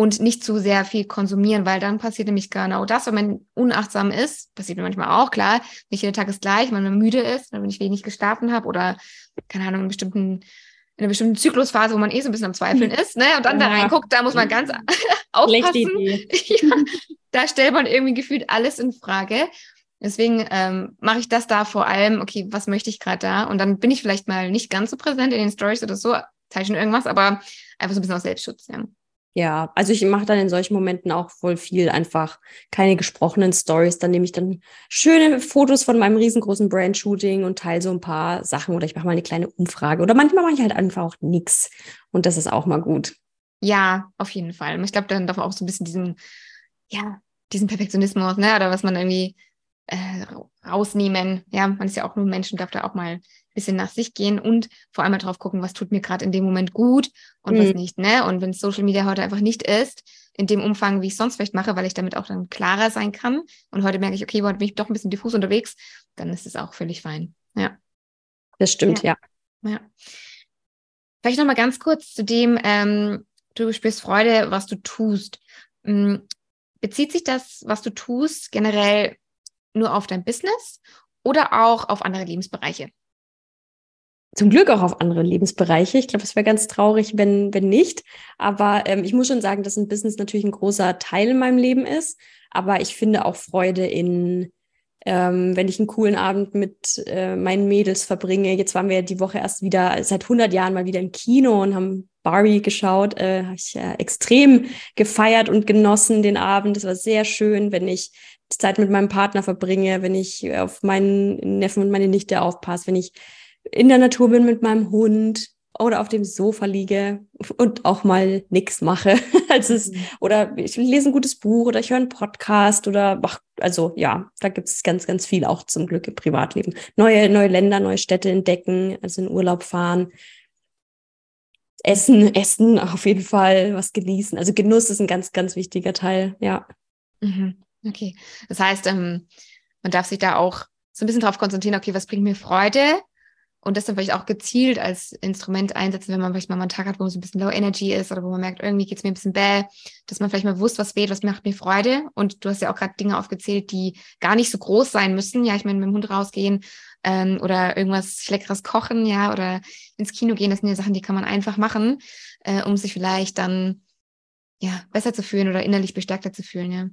und nicht zu sehr viel konsumieren, weil dann passiert nämlich genau das, wenn man unachtsam ist, passiert mir manchmal auch, klar, nicht jeder Tag ist gleich, wenn man müde ist, wenn ich wenig geschlafen habe oder, keine Ahnung, einen bestimmten, in einer bestimmten Zyklusphase, wo man eh so ein bisschen am Zweifeln ist, ne, und dann ja. da reinguckt, da muss man ganz aufpassen. ja, da stellt man irgendwie gefühlt alles in Frage. Deswegen ähm, mache ich das da vor allem, okay, was möchte ich gerade da? Und dann bin ich vielleicht mal nicht ganz so präsent in den Stories oder so, zeichne irgendwas, aber einfach so ein bisschen aus Selbstschutz, ja. Ja, also ich mache dann in solchen Momenten auch voll viel einfach keine gesprochenen Stories. Dann nehme ich dann schöne Fotos von meinem riesengroßen Brand-Shooting und teile so ein paar Sachen oder ich mache mal eine kleine Umfrage oder manchmal mache ich halt einfach auch nichts und das ist auch mal gut. Ja, auf jeden Fall. Ich glaube, dann darf man auch so ein bisschen diesen, ja, diesen Perfektionismus, ne, oder was man irgendwie äh, rausnehmen. Ja, man ist ja auch nur Mensch und darf da auch mal bisschen nach sich gehen und vor allem mal drauf gucken, was tut mir gerade in dem Moment gut und mhm. was nicht. Ne? Und wenn Social Media heute einfach nicht ist, in dem Umfang, wie ich sonst vielleicht mache, weil ich damit auch dann klarer sein kann. Und heute merke ich, okay, heute bin ich doch ein bisschen diffus unterwegs, dann ist es auch völlig fein. Ja. Das stimmt, ja. Ja. ja. Vielleicht nochmal ganz kurz zu dem, ähm, du spürst Freude, was du tust. Hm, bezieht sich das, was du tust, generell nur auf dein Business oder auch auf andere Lebensbereiche? Zum Glück auch auf andere Lebensbereiche. Ich glaube, es wäre ganz traurig, wenn, wenn nicht. Aber ähm, ich muss schon sagen, dass ein Business natürlich ein großer Teil in meinem Leben ist. Aber ich finde auch Freude in, ähm, wenn ich einen coolen Abend mit äh, meinen Mädels verbringe. Jetzt waren wir die Woche erst wieder seit 100 Jahren mal wieder im Kino und haben Barbie geschaut, äh, habe ich äh, extrem gefeiert und genossen den Abend. Es war sehr schön, wenn ich Zeit mit meinem Partner verbringe, wenn ich auf meinen Neffen und meine Nichte aufpasse, wenn ich in der Natur bin mit meinem Hund oder auf dem Sofa liege und auch mal nichts mache. also es, mhm. oder ich lese ein gutes Buch oder ich höre einen Podcast oder ach, also ja, da gibt es ganz, ganz viel auch zum Glück im Privatleben. Neue, neue Länder, neue Städte entdecken, also in Urlaub fahren. Essen, essen auf jeden Fall, was genießen. Also Genuss ist ein ganz, ganz wichtiger Teil, ja. Mhm. Okay. Das heißt, ähm, man darf sich da auch so ein bisschen darauf konzentrieren, okay, was bringt mir Freude? Und das dann vielleicht auch gezielt als Instrument einsetzen, wenn man vielleicht mal einen Tag hat, wo man so ein bisschen Low Energy ist oder wo man merkt, irgendwie geht es mir ein bisschen bäh, dass man vielleicht mal bewusst was wählt, was macht mir Freude. Und du hast ja auch gerade Dinge aufgezählt, die gar nicht so groß sein müssen. Ja, ich meine, mit dem Hund rausgehen ähm, oder irgendwas Leckeres kochen, ja, oder ins Kino gehen, das sind ja Sachen, die kann man einfach machen, äh, um sich vielleicht dann ja besser zu fühlen oder innerlich bestärkter zu fühlen, ja.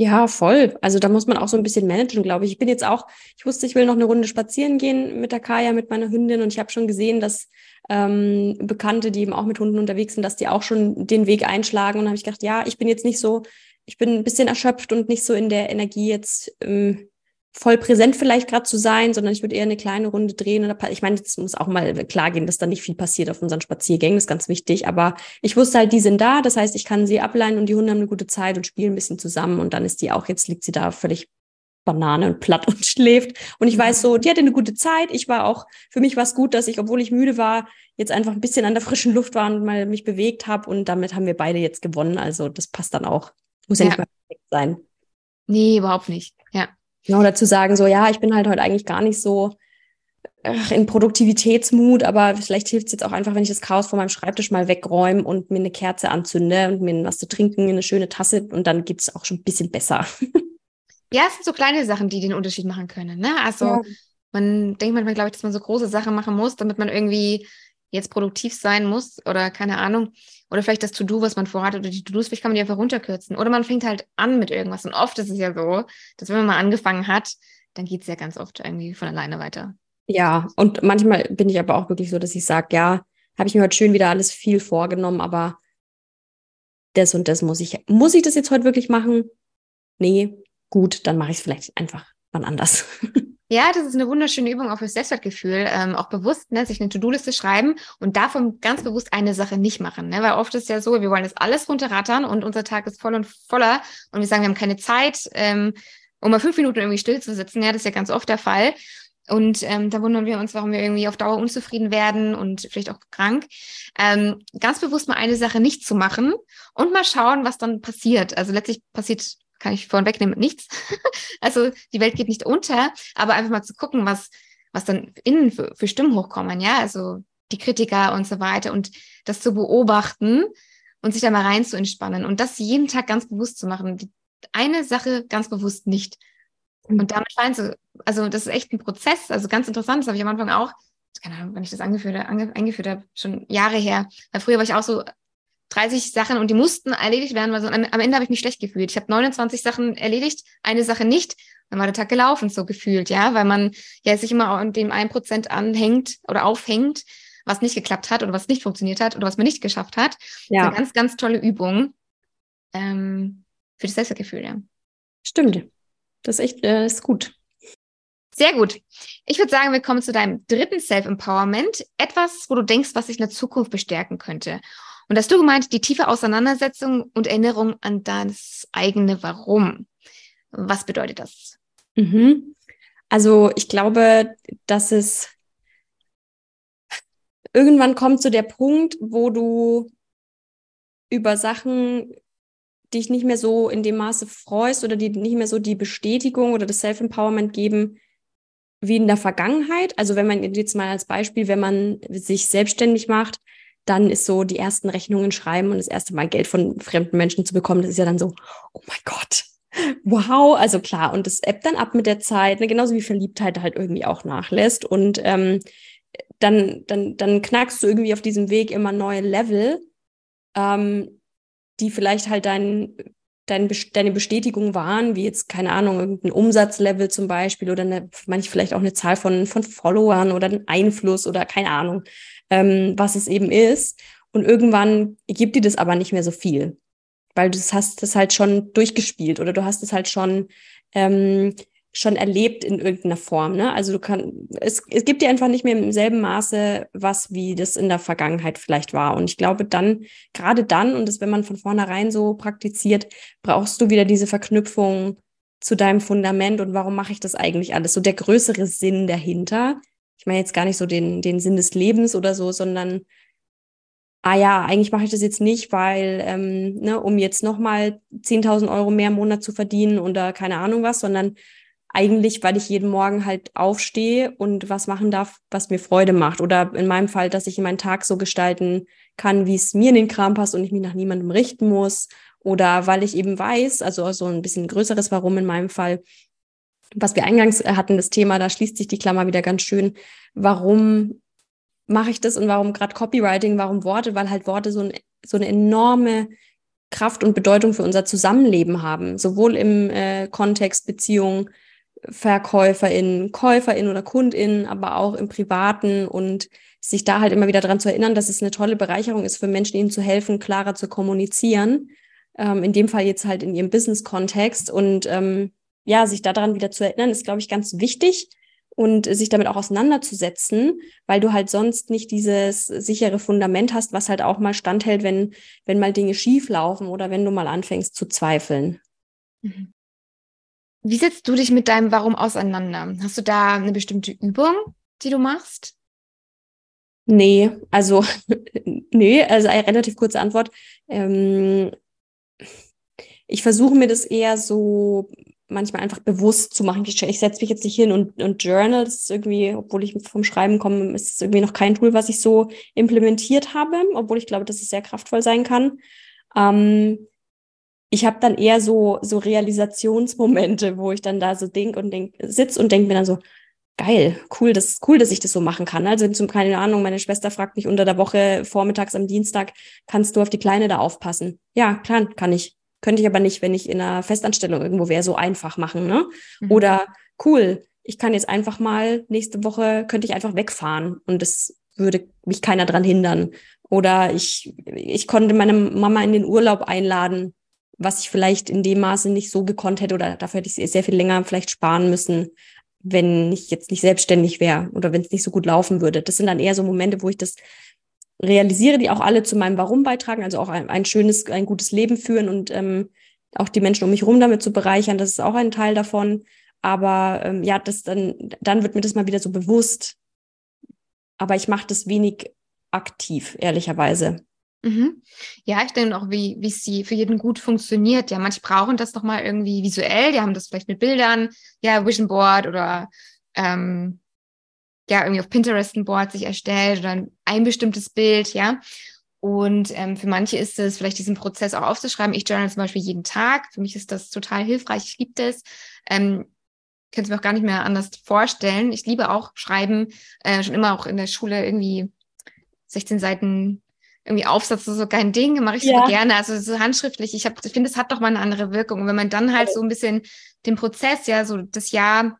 Ja, voll. Also da muss man auch so ein bisschen managen, glaube ich. Ich bin jetzt auch, ich wusste, ich will noch eine Runde spazieren gehen mit der Kaya, mit meiner Hündin und ich habe schon gesehen, dass ähm, Bekannte, die eben auch mit Hunden unterwegs sind, dass die auch schon den Weg einschlagen und habe ich gedacht, ja, ich bin jetzt nicht so, ich bin ein bisschen erschöpft und nicht so in der Energie jetzt ähm, voll präsent vielleicht gerade zu sein, sondern ich würde eher eine kleine Runde drehen. Oder ich meine, es muss auch mal klar gehen, dass da nicht viel passiert auf unseren Spaziergängen, das ist ganz wichtig. Aber ich wusste halt, die sind da, das heißt, ich kann sie ableihen und die Hunde haben eine gute Zeit und spielen ein bisschen zusammen und dann ist die auch, jetzt liegt sie da völlig Banane und platt und schläft. Und ich weiß so, die hatte eine gute Zeit. Ich war auch, für mich war es gut, dass ich, obwohl ich müde war, jetzt einfach ein bisschen an der frischen Luft war und mal mich bewegt habe. Und damit haben wir beide jetzt gewonnen. Also das passt dann auch. Muss ja, ja nicht mehr perfekt sein. Nee, überhaupt nicht. Genau, dazu sagen, so, ja, ich bin halt heute eigentlich gar nicht so ach, in Produktivitätsmut, aber vielleicht hilft es jetzt auch einfach, wenn ich das Chaos von meinem Schreibtisch mal wegräume und mir eine Kerze anzünde und mir was zu trinken, eine schöne Tasse und dann geht es auch schon ein bisschen besser. Ja, es sind so kleine Sachen, die den Unterschied machen können. Ne? Also ja. man denkt manchmal, glaube ich, dass man so große Sachen machen muss, damit man irgendwie jetzt produktiv sein muss oder keine Ahnung. Oder vielleicht das To-Do, was man vorhat oder die To-Dos, vielleicht kann man die einfach runterkürzen. Oder man fängt halt an mit irgendwas. Und oft ist es ja so, dass wenn man mal angefangen hat, dann geht es ja ganz oft irgendwie von alleine weiter. Ja, und manchmal bin ich aber auch wirklich so, dass ich sage, ja, habe ich mir heute schön wieder alles viel vorgenommen, aber das und das muss ich. Muss ich das jetzt heute wirklich machen? Nee, gut, dann mache ich es vielleicht einfach wann anders. Ja, das ist eine wunderschöne Übung auch fürs Selbstwertgefühl. Ähm, auch bewusst, ne, sich eine To-Do-Liste schreiben und davon ganz bewusst eine Sache nicht machen. Ne? Weil oft ist ja so, wir wollen das alles runterrattern und unser Tag ist voll und voller und wir sagen, wir haben keine Zeit, ähm, um mal fünf Minuten irgendwie still zu sitzen. Ja, das ist ja ganz oft der Fall. Und ähm, da wundern wir uns, warum wir irgendwie auf Dauer unzufrieden werden und vielleicht auch krank. Ähm, ganz bewusst mal eine Sache nicht zu machen und mal schauen, was dann passiert. Also letztlich passiert kann ich vorhin wegnehmen, nichts. also die Welt geht nicht unter, aber einfach mal zu gucken, was, was dann innen für, für Stimmen hochkommen, ja, also die Kritiker und so weiter und das zu beobachten und sich da mal rein zu entspannen und das jeden Tag ganz bewusst zu machen. Die, eine Sache ganz bewusst nicht. Mhm. Und damit fallen so, also das ist echt ein Prozess, also ganz interessant, das habe ich am Anfang auch, keine Ahnung, wenn ich das angeführt, ange, eingeführt habe, schon Jahre her. Weil früher war ich auch so 30 Sachen und die mussten erledigt werden, weil so am, am Ende habe ich mich schlecht gefühlt. Ich habe 29 Sachen erledigt, eine Sache nicht. Dann war der Tag gelaufen, so gefühlt, ja, weil man ja sich immer an dem 1% anhängt oder aufhängt, was nicht geklappt hat oder was nicht funktioniert hat oder was man nicht geschafft hat. Ja. Das ist eine ganz, ganz tolle Übung ähm, für das Selbstwertgefühl, ja. Stimmt. Das ist echt, äh, ist gut. Sehr gut. Ich würde sagen, wir kommen zu deinem dritten Self-Empowerment. Etwas, wo du denkst, was sich in der Zukunft bestärken könnte. Und hast du gemeint, die tiefe Auseinandersetzung und Erinnerung an das eigene Warum. Was bedeutet das? Mhm. Also ich glaube, dass es irgendwann kommt zu der Punkt, wo du über Sachen dich nicht mehr so in dem Maße freust oder die nicht mehr so die Bestätigung oder das Self-Empowerment geben wie in der Vergangenheit. Also wenn man jetzt mal als Beispiel, wenn man sich selbstständig macht, dann ist so die ersten Rechnungen schreiben und das erste Mal Geld von fremden Menschen zu bekommen, das ist ja dann so, oh mein Gott, wow, also klar, und das ebbt dann ab mit der Zeit, ne, genauso wie Verliebtheit halt irgendwie auch nachlässt. Und ähm, dann, dann, dann knackst du irgendwie auf diesem Weg immer neue Level, ähm, die vielleicht halt dein, dein, deine Bestätigung waren, wie jetzt, keine Ahnung, irgendein Umsatzlevel zum Beispiel oder eine, manche vielleicht auch eine Zahl von, von Followern oder einen Einfluss oder keine Ahnung ähm, was es eben ist. Und irgendwann gibt dir das aber nicht mehr so viel, weil du hast das halt schon durchgespielt oder du hast es halt schon ähm, schon erlebt in irgendeiner Form. Ne? Also du kannst, es, es gibt dir einfach nicht mehr im selben Maße was, wie das in der Vergangenheit vielleicht war. Und ich glaube dann, gerade dann, und das, wenn man von vornherein so praktiziert, brauchst du wieder diese Verknüpfung zu deinem Fundament und warum mache ich das eigentlich alles? So der größere Sinn dahinter. Ich meine jetzt gar nicht so den, den Sinn des Lebens oder so, sondern ah ja, eigentlich mache ich das jetzt nicht, weil, ähm, ne, um jetzt nochmal 10.000 Euro mehr im Monat zu verdienen oder keine Ahnung was, sondern eigentlich, weil ich jeden Morgen halt aufstehe und was machen darf, was mir Freude macht. Oder in meinem Fall, dass ich meinen Tag so gestalten kann, wie es mir in den Kram passt und ich mich nach niemandem richten muss. Oder weil ich eben weiß, also so ein bisschen größeres Warum in meinem Fall, was wir eingangs hatten, das Thema, da schließt sich die Klammer wieder ganz schön. Warum mache ich das und warum gerade Copywriting, warum Worte? Weil halt Worte so, ein, so eine enorme Kraft und Bedeutung für unser Zusammenleben haben, sowohl im äh, Kontext Beziehung, VerkäuferInnen, KäuferInnen oder KundInnen, aber auch im Privaten und sich da halt immer wieder daran zu erinnern, dass es eine tolle Bereicherung ist für Menschen, ihnen zu helfen, klarer zu kommunizieren. Ähm, in dem Fall jetzt halt in ihrem Business-Kontext. Und ähm, ja, sich daran wieder zu erinnern, ist, glaube ich, ganz wichtig und sich damit auch auseinanderzusetzen, weil du halt sonst nicht dieses sichere Fundament hast, was halt auch mal standhält, wenn, wenn mal Dinge schief laufen oder wenn du mal anfängst zu zweifeln. Mhm. Wie setzt du dich mit deinem Warum auseinander? Hast du da eine bestimmte Übung, die du machst? Nee, also nee, also eine relativ kurze Antwort. Ähm, ich versuche mir das eher so manchmal einfach bewusst zu machen. Ich, ich setze mich jetzt nicht hin und, und journal. Das ist irgendwie, obwohl ich vom Schreiben komme, ist es irgendwie noch kein Tool, was ich so implementiert habe, obwohl ich glaube, dass es sehr kraftvoll sein kann. Ähm, ich habe dann eher so, so Realisationsmomente, wo ich dann da so denk und denk, sitz und denk mir dann so, geil, cool, das cool, dass ich das so machen kann. Also zum keine Ahnung, meine Schwester fragt mich unter der Woche vormittags am Dienstag, kannst du auf die Kleine da aufpassen? Ja, klar, kann ich. Könnte ich aber nicht, wenn ich in einer Festanstellung irgendwo wäre, so einfach machen, ne? Mhm. Oder cool, ich kann jetzt einfach mal nächste Woche könnte ich einfach wegfahren und das würde mich keiner dran hindern. Oder ich, ich konnte meine Mama in den Urlaub einladen was ich vielleicht in dem Maße nicht so gekonnt hätte oder dafür hätte ich sehr viel länger vielleicht sparen müssen, wenn ich jetzt nicht selbstständig wäre oder wenn es nicht so gut laufen würde. Das sind dann eher so Momente, wo ich das realisiere, die auch alle zu meinem Warum beitragen, also auch ein, ein schönes, ein gutes Leben führen und ähm, auch die Menschen um mich herum damit zu bereichern, das ist auch ein Teil davon. Aber ähm, ja, das dann, dann wird mir das mal wieder so bewusst. Aber ich mache das wenig aktiv, ehrlicherweise. Mhm. Ja, ich denke auch, wie, wie sie für jeden gut funktioniert. Ja, manche brauchen das doch mal irgendwie visuell, die haben das vielleicht mit Bildern, ja, Vision Board oder ähm, ja, irgendwie auf Pinterest ein Board sich erstellt oder ein, bestimmtes Bild, ja. Und ähm, für manche ist es vielleicht diesen Prozess auch aufzuschreiben. Ich journal zum Beispiel jeden Tag. Für mich ist das total hilfreich. Ich liebe das. Ähm, könnte es mir auch gar nicht mehr anders vorstellen. Ich liebe auch Schreiben, äh, schon immer auch in der Schule irgendwie 16 Seiten irgendwie Aufsatz so kein Ding, mache ich ja. so gerne, also so handschriftlich. Ich, hab, ich finde, es hat doch mal eine andere Wirkung. Und wenn man dann halt so ein bisschen den Prozess, ja, so das Jahr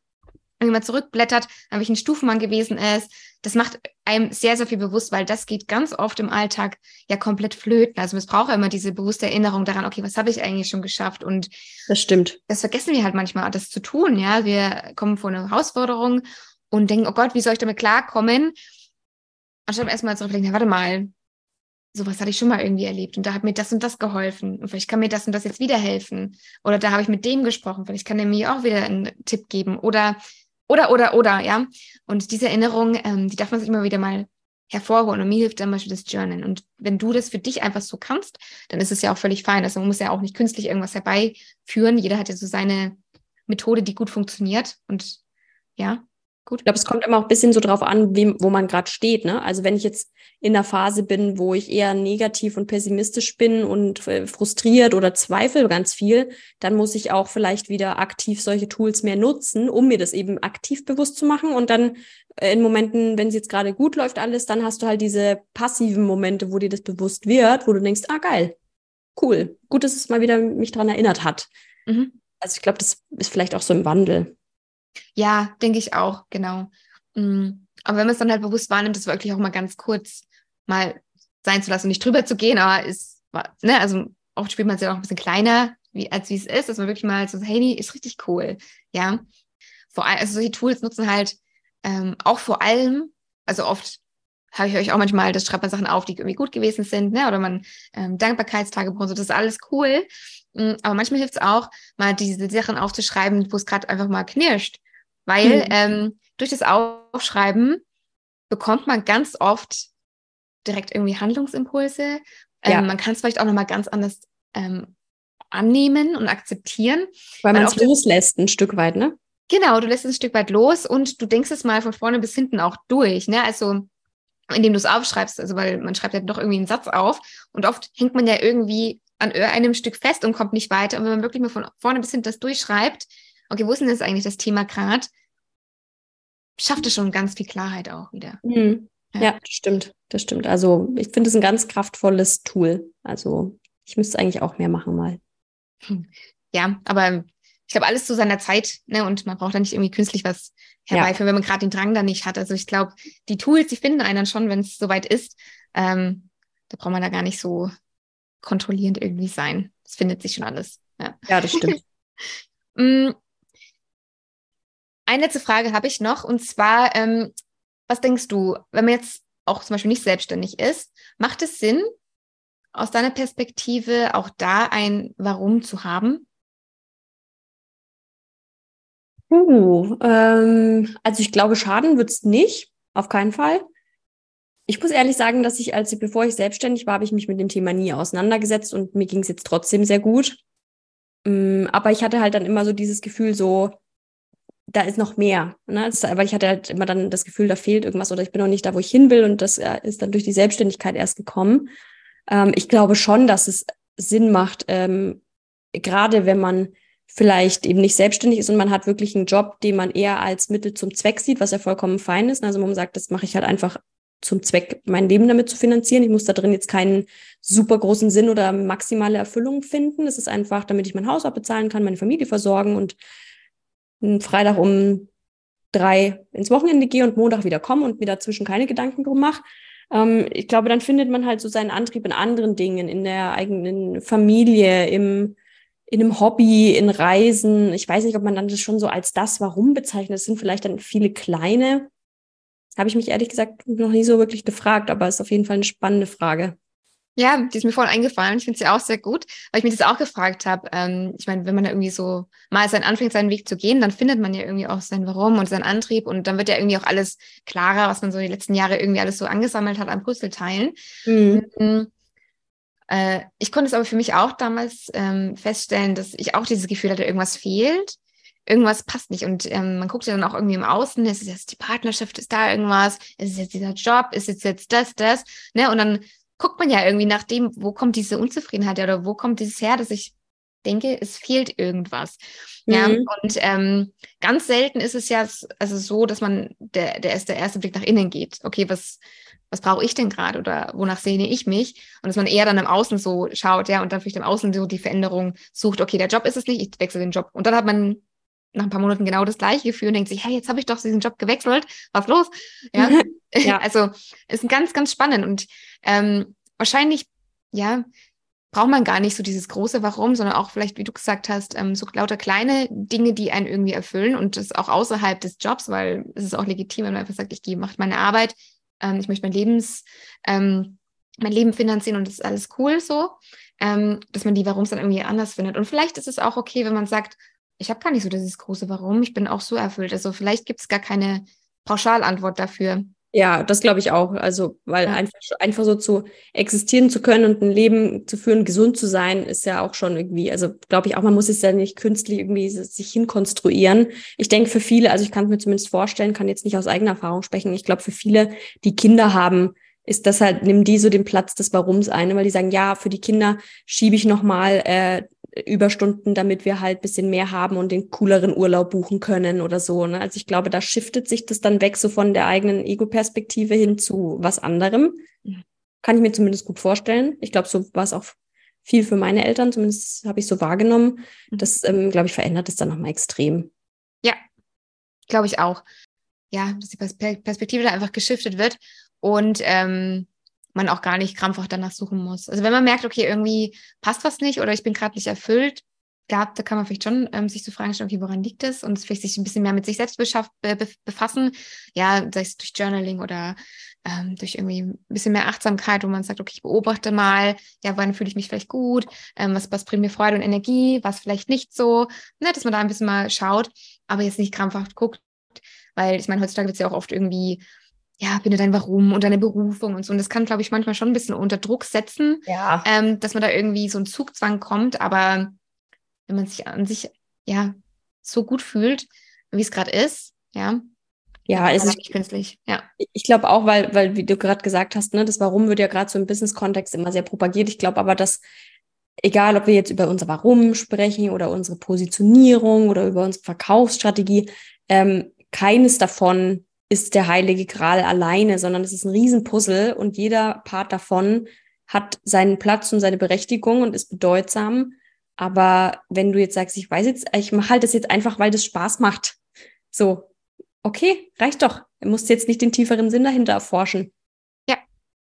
irgendwie mal zurückblättert, an welchen Stufen man gewesen ist, das macht einem sehr, sehr viel bewusst, weil das geht ganz oft im Alltag ja komplett flöten. Also es braucht immer diese bewusste Erinnerung daran, okay, was habe ich eigentlich schon geschafft? Und das stimmt. Das vergessen wir halt manchmal, das zu tun. Ja, wir kommen vor eine Herausforderung und denken, oh Gott, wie soll ich damit klarkommen? Anstatt erstmal zu reflektieren, warte mal, sowas hatte ich schon mal irgendwie erlebt und da hat mir das und das geholfen und vielleicht kann mir das und das jetzt wieder helfen oder da habe ich mit dem gesprochen, vielleicht kann er mir auch wieder einen Tipp geben oder oder oder oder ja. Und diese Erinnerung, ähm, die darf man sich immer wieder mal hervorholen. Und mir hilft zum Beispiel das Journal und wenn du das für dich einfach so kannst, dann ist es ja auch völlig fein, also man muss ja auch nicht künstlich irgendwas herbeiführen, jeder hat ja so seine Methode, die gut funktioniert. Und ja, Gut. Ich glaube, es kommt immer auch ein bisschen so drauf an, wie, wo man gerade steht. Ne? Also wenn ich jetzt in einer Phase bin, wo ich eher negativ und pessimistisch bin und äh, frustriert oder zweifle ganz viel, dann muss ich auch vielleicht wieder aktiv solche Tools mehr nutzen, um mir das eben aktiv bewusst zu machen. Und dann äh, in Momenten, wenn es jetzt gerade gut läuft alles, dann hast du halt diese passiven Momente, wo dir das bewusst wird, wo du denkst, ah geil, cool, gut, dass es mal wieder mich daran erinnert hat. Mhm. Also ich glaube, das ist vielleicht auch so im Wandel. Ja, denke ich auch, genau. Mm, aber wenn man es dann halt bewusst wahrnimmt, das wirklich auch mal ganz kurz mal sein zu lassen und nicht drüber zu gehen, aber ist, ne, also oft spielt man es ja auch ein bisschen kleiner, wie, als wie es ist, dass man wirklich mal so, hey, ist richtig cool, ja. Vor allem, also solche Tools nutzen halt ähm, auch vor allem, also oft habe ich euch auch manchmal, das schreibt man Sachen auf, die irgendwie gut gewesen sind, ne? oder man ähm, Dankbarkeitstagebuch und so, das ist alles cool. Mm, aber manchmal hilft es auch, mal diese Sachen aufzuschreiben, wo es gerade einfach mal knirscht. Weil mhm. ähm, durch das Aufschreiben bekommt man ganz oft direkt irgendwie Handlungsimpulse. Ähm, ja. Man kann es vielleicht auch nochmal ganz anders ähm, annehmen und akzeptieren. Weil man es loslässt ein Stück weit, ne? Genau, du lässt es ein Stück weit los und du denkst es mal von vorne bis hinten auch durch, ne? Also indem du es aufschreibst, also weil man schreibt ja doch irgendwie einen Satz auf und oft hängt man ja irgendwie an einem Stück fest und kommt nicht weiter. Und wenn man wirklich mal von vorne bis hinten das durchschreibt, okay, wo ist denn das eigentlich das Thema gerade, schafft es schon ganz viel Klarheit auch wieder. Mhm. Ja. ja, das stimmt. Das stimmt. Also ich finde es ein ganz kraftvolles Tool. Also ich müsste eigentlich auch mehr machen mal. Hm. Ja, aber ich glaube, alles zu seiner Zeit, ne? Und man braucht da nicht irgendwie künstlich was herbeiführen, ja. wenn man gerade den Drang da nicht hat. Also ich glaube, die Tools, die finden einen dann schon, wenn es soweit ist. Ähm, da braucht man da gar nicht so kontrollierend irgendwie sein. Das findet sich schon alles. Ja, ja das stimmt. Eine letzte Frage habe ich noch und zwar, ähm, was denkst du, wenn man jetzt auch zum Beispiel nicht selbstständig ist, macht es Sinn, aus deiner Perspektive auch da ein Warum zu haben? Uh, ähm, also ich glaube, schaden wird es nicht, auf keinen Fall. Ich muss ehrlich sagen, dass ich, als bevor ich selbstständig war, habe ich mich mit dem Thema nie auseinandergesetzt und mir ging es jetzt trotzdem sehr gut. Ähm, aber ich hatte halt dann immer so dieses Gefühl, so, da ist noch mehr. Ne? Das, weil ich hatte halt immer dann das Gefühl, da fehlt irgendwas oder ich bin noch nicht da, wo ich hin will. Und das äh, ist dann durch die Selbstständigkeit erst gekommen. Ähm, ich glaube schon, dass es Sinn macht, ähm, gerade wenn man vielleicht eben nicht selbstständig ist und man hat wirklich einen Job, den man eher als Mittel zum Zweck sieht, was ja vollkommen fein ist. Also man sagt, das mache ich halt einfach zum Zweck, mein Leben damit zu finanzieren. Ich muss da drin jetzt keinen super großen Sinn oder maximale Erfüllung finden. Es ist einfach, damit ich mein Haus abbezahlen kann, meine Familie versorgen und Freitag um drei ins Wochenende gehe und Montag wieder komme und mir dazwischen keine Gedanken drum mache. Ähm, ich glaube, dann findet man halt so seinen Antrieb in anderen Dingen, in der eigenen Familie, im in einem Hobby, in Reisen. Ich weiß nicht, ob man dann das schon so als das Warum bezeichnet. Es sind vielleicht dann viele kleine. Habe ich mich ehrlich gesagt noch nie so wirklich gefragt, aber ist auf jeden Fall eine spannende Frage. Ja, die ist mir voll eingefallen. Ich finde sie auch sehr gut, weil ich mir das auch gefragt habe. Ähm, ich meine, wenn man da irgendwie so mal sein anfängt, seinen Weg zu gehen, dann findet man ja irgendwie auch sein Warum und seinen Antrieb und dann wird ja irgendwie auch alles klarer, was man so die letzten Jahre irgendwie alles so angesammelt hat an Puzzleteilen. Mhm. mhm. Äh, ich konnte es aber für mich auch damals ähm, feststellen, dass ich auch dieses Gefühl hatte, irgendwas fehlt, irgendwas passt nicht. Und ähm, man guckt ja dann auch irgendwie im Außen, ist es jetzt die Partnerschaft, ist da irgendwas, ist es jetzt dieser Job, ist es jetzt das, das, ne? Und dann guckt man ja irgendwie nach dem, wo kommt diese Unzufriedenheit oder wo kommt dieses her, dass ich denke, es fehlt irgendwas. Mhm. Ja, und ähm, ganz selten ist es ja also so, dass man der, der, ist der erste Blick nach innen geht. Okay, was, was brauche ich denn gerade oder wonach sehne ich mich? Und dass man eher dann im Außen so schaut, ja, und dann vielleicht im Außen so die Veränderung sucht, okay, der Job ist es nicht, ich wechsle den Job. Und dann hat man nach ein paar Monaten genau das gleiche Gefühl und denkt sich, hey, jetzt habe ich doch diesen Job gewechselt, was los? Ja, ja. also ist ganz, ganz spannend und ähm, wahrscheinlich, ja, braucht man gar nicht so dieses große Warum, sondern auch vielleicht, wie du gesagt hast, ähm, so lauter kleine Dinge, die einen irgendwie erfüllen und das auch außerhalb des Jobs, weil es ist auch legitim, wenn man einfach sagt, ich gehe, mache meine Arbeit, ähm, ich möchte mein Lebens, ähm, mein Leben finanzieren und das ist alles cool so, ähm, dass man die Warums dann irgendwie anders findet. Und vielleicht ist es auch okay, wenn man sagt, ich habe gar nicht so dieses große Warum, ich bin auch so erfüllt. Also vielleicht gibt es gar keine Pauschalantwort dafür. Ja, das glaube ich auch. Also, weil ja. einfach, einfach so zu existieren zu können und ein Leben zu führen, gesund zu sein, ist ja auch schon irgendwie, also glaube ich auch, man muss es ja nicht künstlich irgendwie sich hinkonstruieren. Ich denke für viele, also ich kann es mir zumindest vorstellen, kann jetzt nicht aus eigener Erfahrung sprechen. Ich glaube für viele, die Kinder haben, ist das halt, nimm die so den Platz des Warums ein, weil die sagen, ja, für die Kinder schiebe ich nochmal äh, Überstunden, damit wir halt bisschen mehr haben und den cooleren Urlaub buchen können oder so. Ne? Also ich glaube, da shiftet sich das dann weg so von der eigenen Ego-Perspektive hin zu was anderem. Kann ich mir zumindest gut vorstellen. Ich glaube, so war es auch viel für meine Eltern, zumindest habe ich so wahrgenommen. Mhm. Das, ähm, glaube ich, verändert es dann nochmal extrem. Ja, glaube ich auch. Ja, dass die Perspektive da einfach geschiftet wird. Und ähm, man auch gar nicht krampfhaft danach suchen muss. Also wenn man merkt, okay, irgendwie passt was nicht oder ich bin gerade nicht erfüllt, gab, da kann man vielleicht schon ähm, sich so Fragen stellen, okay, woran liegt es? Und vielleicht sich ein bisschen mehr mit sich selbst be befassen. Ja, sei es durch Journaling oder ähm, durch irgendwie ein bisschen mehr Achtsamkeit, wo man sagt, okay, ich beobachte mal, ja, wann fühle ich mich vielleicht gut, ähm, was, was bringt mir Freude und Energie, was vielleicht nicht so, ne, dass man da ein bisschen mal schaut, aber jetzt nicht krampfhaft guckt, weil ich meine, heutzutage wird es ja auch oft irgendwie ja, finde dein Warum und deine Berufung und so. Und das kann, glaube ich, manchmal schon ein bisschen unter Druck setzen, ja. ähm, dass man da irgendwie so ein Zugzwang kommt. Aber wenn man sich an sich ja so gut fühlt, wie es gerade ist, ja. Ja, es ist nicht künstlich, ja. Ich glaube auch, weil, weil, wie du gerade gesagt hast, ne, das Warum wird ja gerade so im Business-Kontext immer sehr propagiert. Ich glaube aber, dass, egal ob wir jetzt über unser Warum sprechen oder unsere Positionierung oder über unsere Verkaufsstrategie, ähm, keines davon ist der heilige Gral alleine, sondern es ist ein Riesenpuzzle und jeder Part davon hat seinen Platz und seine Berechtigung und ist bedeutsam. Aber wenn du jetzt sagst, ich weiß jetzt, ich mache halt das jetzt einfach, weil das Spaß macht. So, okay, reicht doch. Du musst jetzt nicht den tieferen Sinn dahinter erforschen. Ja.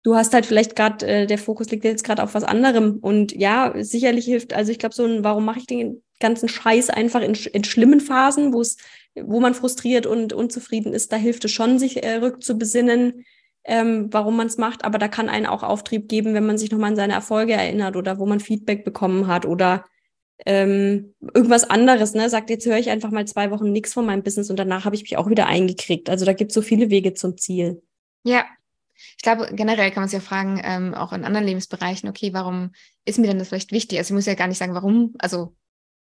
Du hast halt vielleicht gerade, äh, der Fokus liegt jetzt gerade auf was anderem. Und ja, sicherlich hilft, also ich glaube, so ein, warum mache ich den ganzen Scheiß einfach in, in schlimmen Phasen, wo es, wo man frustriert und unzufrieden ist, da hilft es schon, sich äh, rückzubesinnen, ähm, warum man es macht. Aber da kann einen auch Auftrieb geben, wenn man sich nochmal an seine Erfolge erinnert oder wo man Feedback bekommen hat oder ähm, irgendwas anderes, ne? Sagt, jetzt höre ich einfach mal zwei Wochen nichts von meinem Business und danach habe ich mich auch wieder eingekriegt. Also da gibt es so viele Wege zum Ziel. Ja. Ich glaube, generell kann man sich ja fragen, ähm, auch in anderen Lebensbereichen, okay, warum ist mir denn das vielleicht wichtig? Also ich muss ja gar nicht sagen, warum, also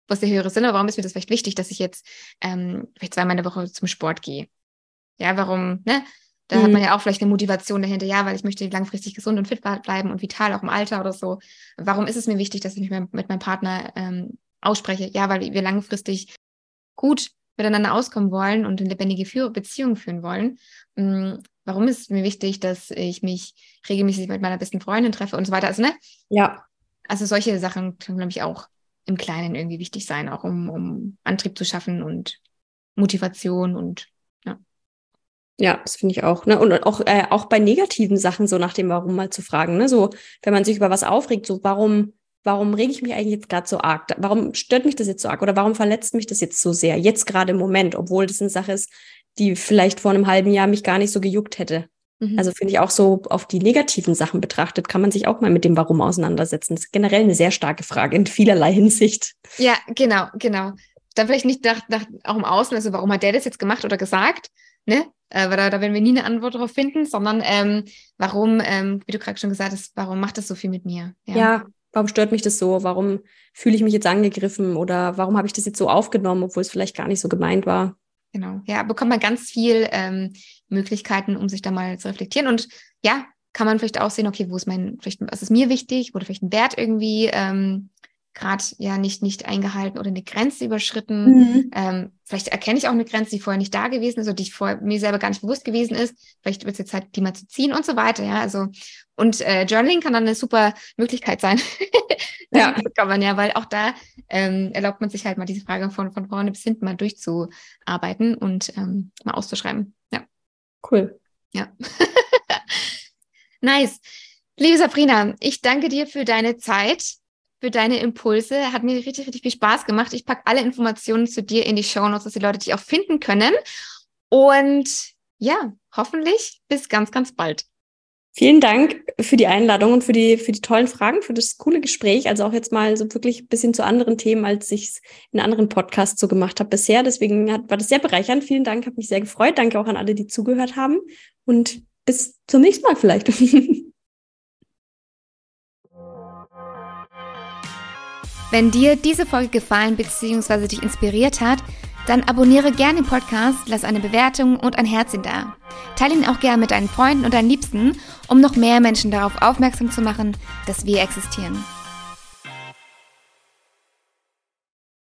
was der höhere Sinn, warum ist mir das vielleicht wichtig, dass ich jetzt ähm, vielleicht zweimal in der Woche zum Sport gehe? Ja, warum, ne? Da mhm. hat man ja auch vielleicht eine Motivation dahinter, ja, weil ich möchte langfristig gesund und fit bleiben und vital auch im Alter oder so. Warum ist es mir wichtig, dass ich mich mit meinem Partner ähm, ausspreche? Ja, weil wir langfristig gut miteinander auskommen wollen und eine lebendige Führ Beziehung führen wollen. Mhm. Warum ist es mir wichtig, dass ich mich regelmäßig mit meiner besten Freundin treffe und so weiter? Also, ne? Ja. Also solche Sachen glaube ich, auch im Kleinen irgendwie wichtig sein, auch um, um Antrieb zu schaffen und Motivation und ja, das finde ich auch. Ne? Und auch, äh, auch bei negativen Sachen so nach dem Warum mal zu fragen. Ne? So, wenn man sich über was aufregt, so warum, warum rege ich mich eigentlich jetzt gerade so arg? Warum stört mich das jetzt so arg? Oder warum verletzt mich das jetzt so sehr? Jetzt gerade im Moment, obwohl das eine Sache ist, die vielleicht vor einem halben Jahr mich gar nicht so gejuckt hätte. Mhm. Also finde ich auch so auf die negativen Sachen betrachtet, kann man sich auch mal mit dem Warum auseinandersetzen. Das ist generell eine sehr starke Frage in vielerlei Hinsicht. Ja, genau, genau. Dann vielleicht nicht nach, nach, auch im Außen, also warum hat der das jetzt gemacht oder gesagt, ne? Äh, weil da, da werden wir nie eine Antwort darauf finden, sondern ähm, warum, ähm, wie du gerade schon gesagt hast, warum macht das so viel mit mir? Ja. ja, warum stört mich das so? Warum fühle ich mich jetzt angegriffen oder warum habe ich das jetzt so aufgenommen, obwohl es vielleicht gar nicht so gemeint war? Genau, ja, bekommt man ganz viel ähm, Möglichkeiten, um sich da mal zu reflektieren. Und ja, kann man vielleicht auch sehen, okay, wo ist mein, vielleicht, was ist mir wichtig? Oder vielleicht ein Wert irgendwie? Ähm, gerade ja nicht, nicht eingehalten oder eine Grenze überschritten. Mhm. Ähm, vielleicht erkenne ich auch eine Grenze, die vorher nicht da gewesen ist oder die vor mir selber gar nicht bewusst gewesen ist. Vielleicht wird es jetzt Zeit, die mal zu ziehen und so weiter. Ja, also und äh, Journaling kann dann eine super Möglichkeit sein. ja, kann man ja, weil auch da ähm, erlaubt man sich halt mal diese Frage von, von vorne bis hinten mal durchzuarbeiten und ähm, mal auszuschreiben. Ja. Cool. Ja. nice. Liebe Sabrina, ich danke dir für deine Zeit für deine Impulse. Hat mir richtig, richtig viel Spaß gemacht. Ich packe alle Informationen zu dir in die Show Notes, dass die Leute dich auch finden können. Und ja, hoffentlich bis ganz, ganz bald. Vielen Dank für die Einladung und für die, für die tollen Fragen, für das coole Gespräch. Also auch jetzt mal so wirklich ein bisschen zu anderen Themen, als ich es in anderen Podcasts so gemacht habe bisher. Deswegen hat, war das sehr bereichernd. Vielen Dank, habe mich sehr gefreut. Danke auch an alle, die zugehört haben. Und bis zum nächsten Mal vielleicht. Wenn dir diese Folge gefallen bzw. dich inspiriert hat, dann abonniere gerne den Podcast, lass eine Bewertung und ein Herzchen da. Teile ihn auch gerne mit deinen Freunden und deinen Liebsten, um noch mehr Menschen darauf aufmerksam zu machen, dass wir existieren.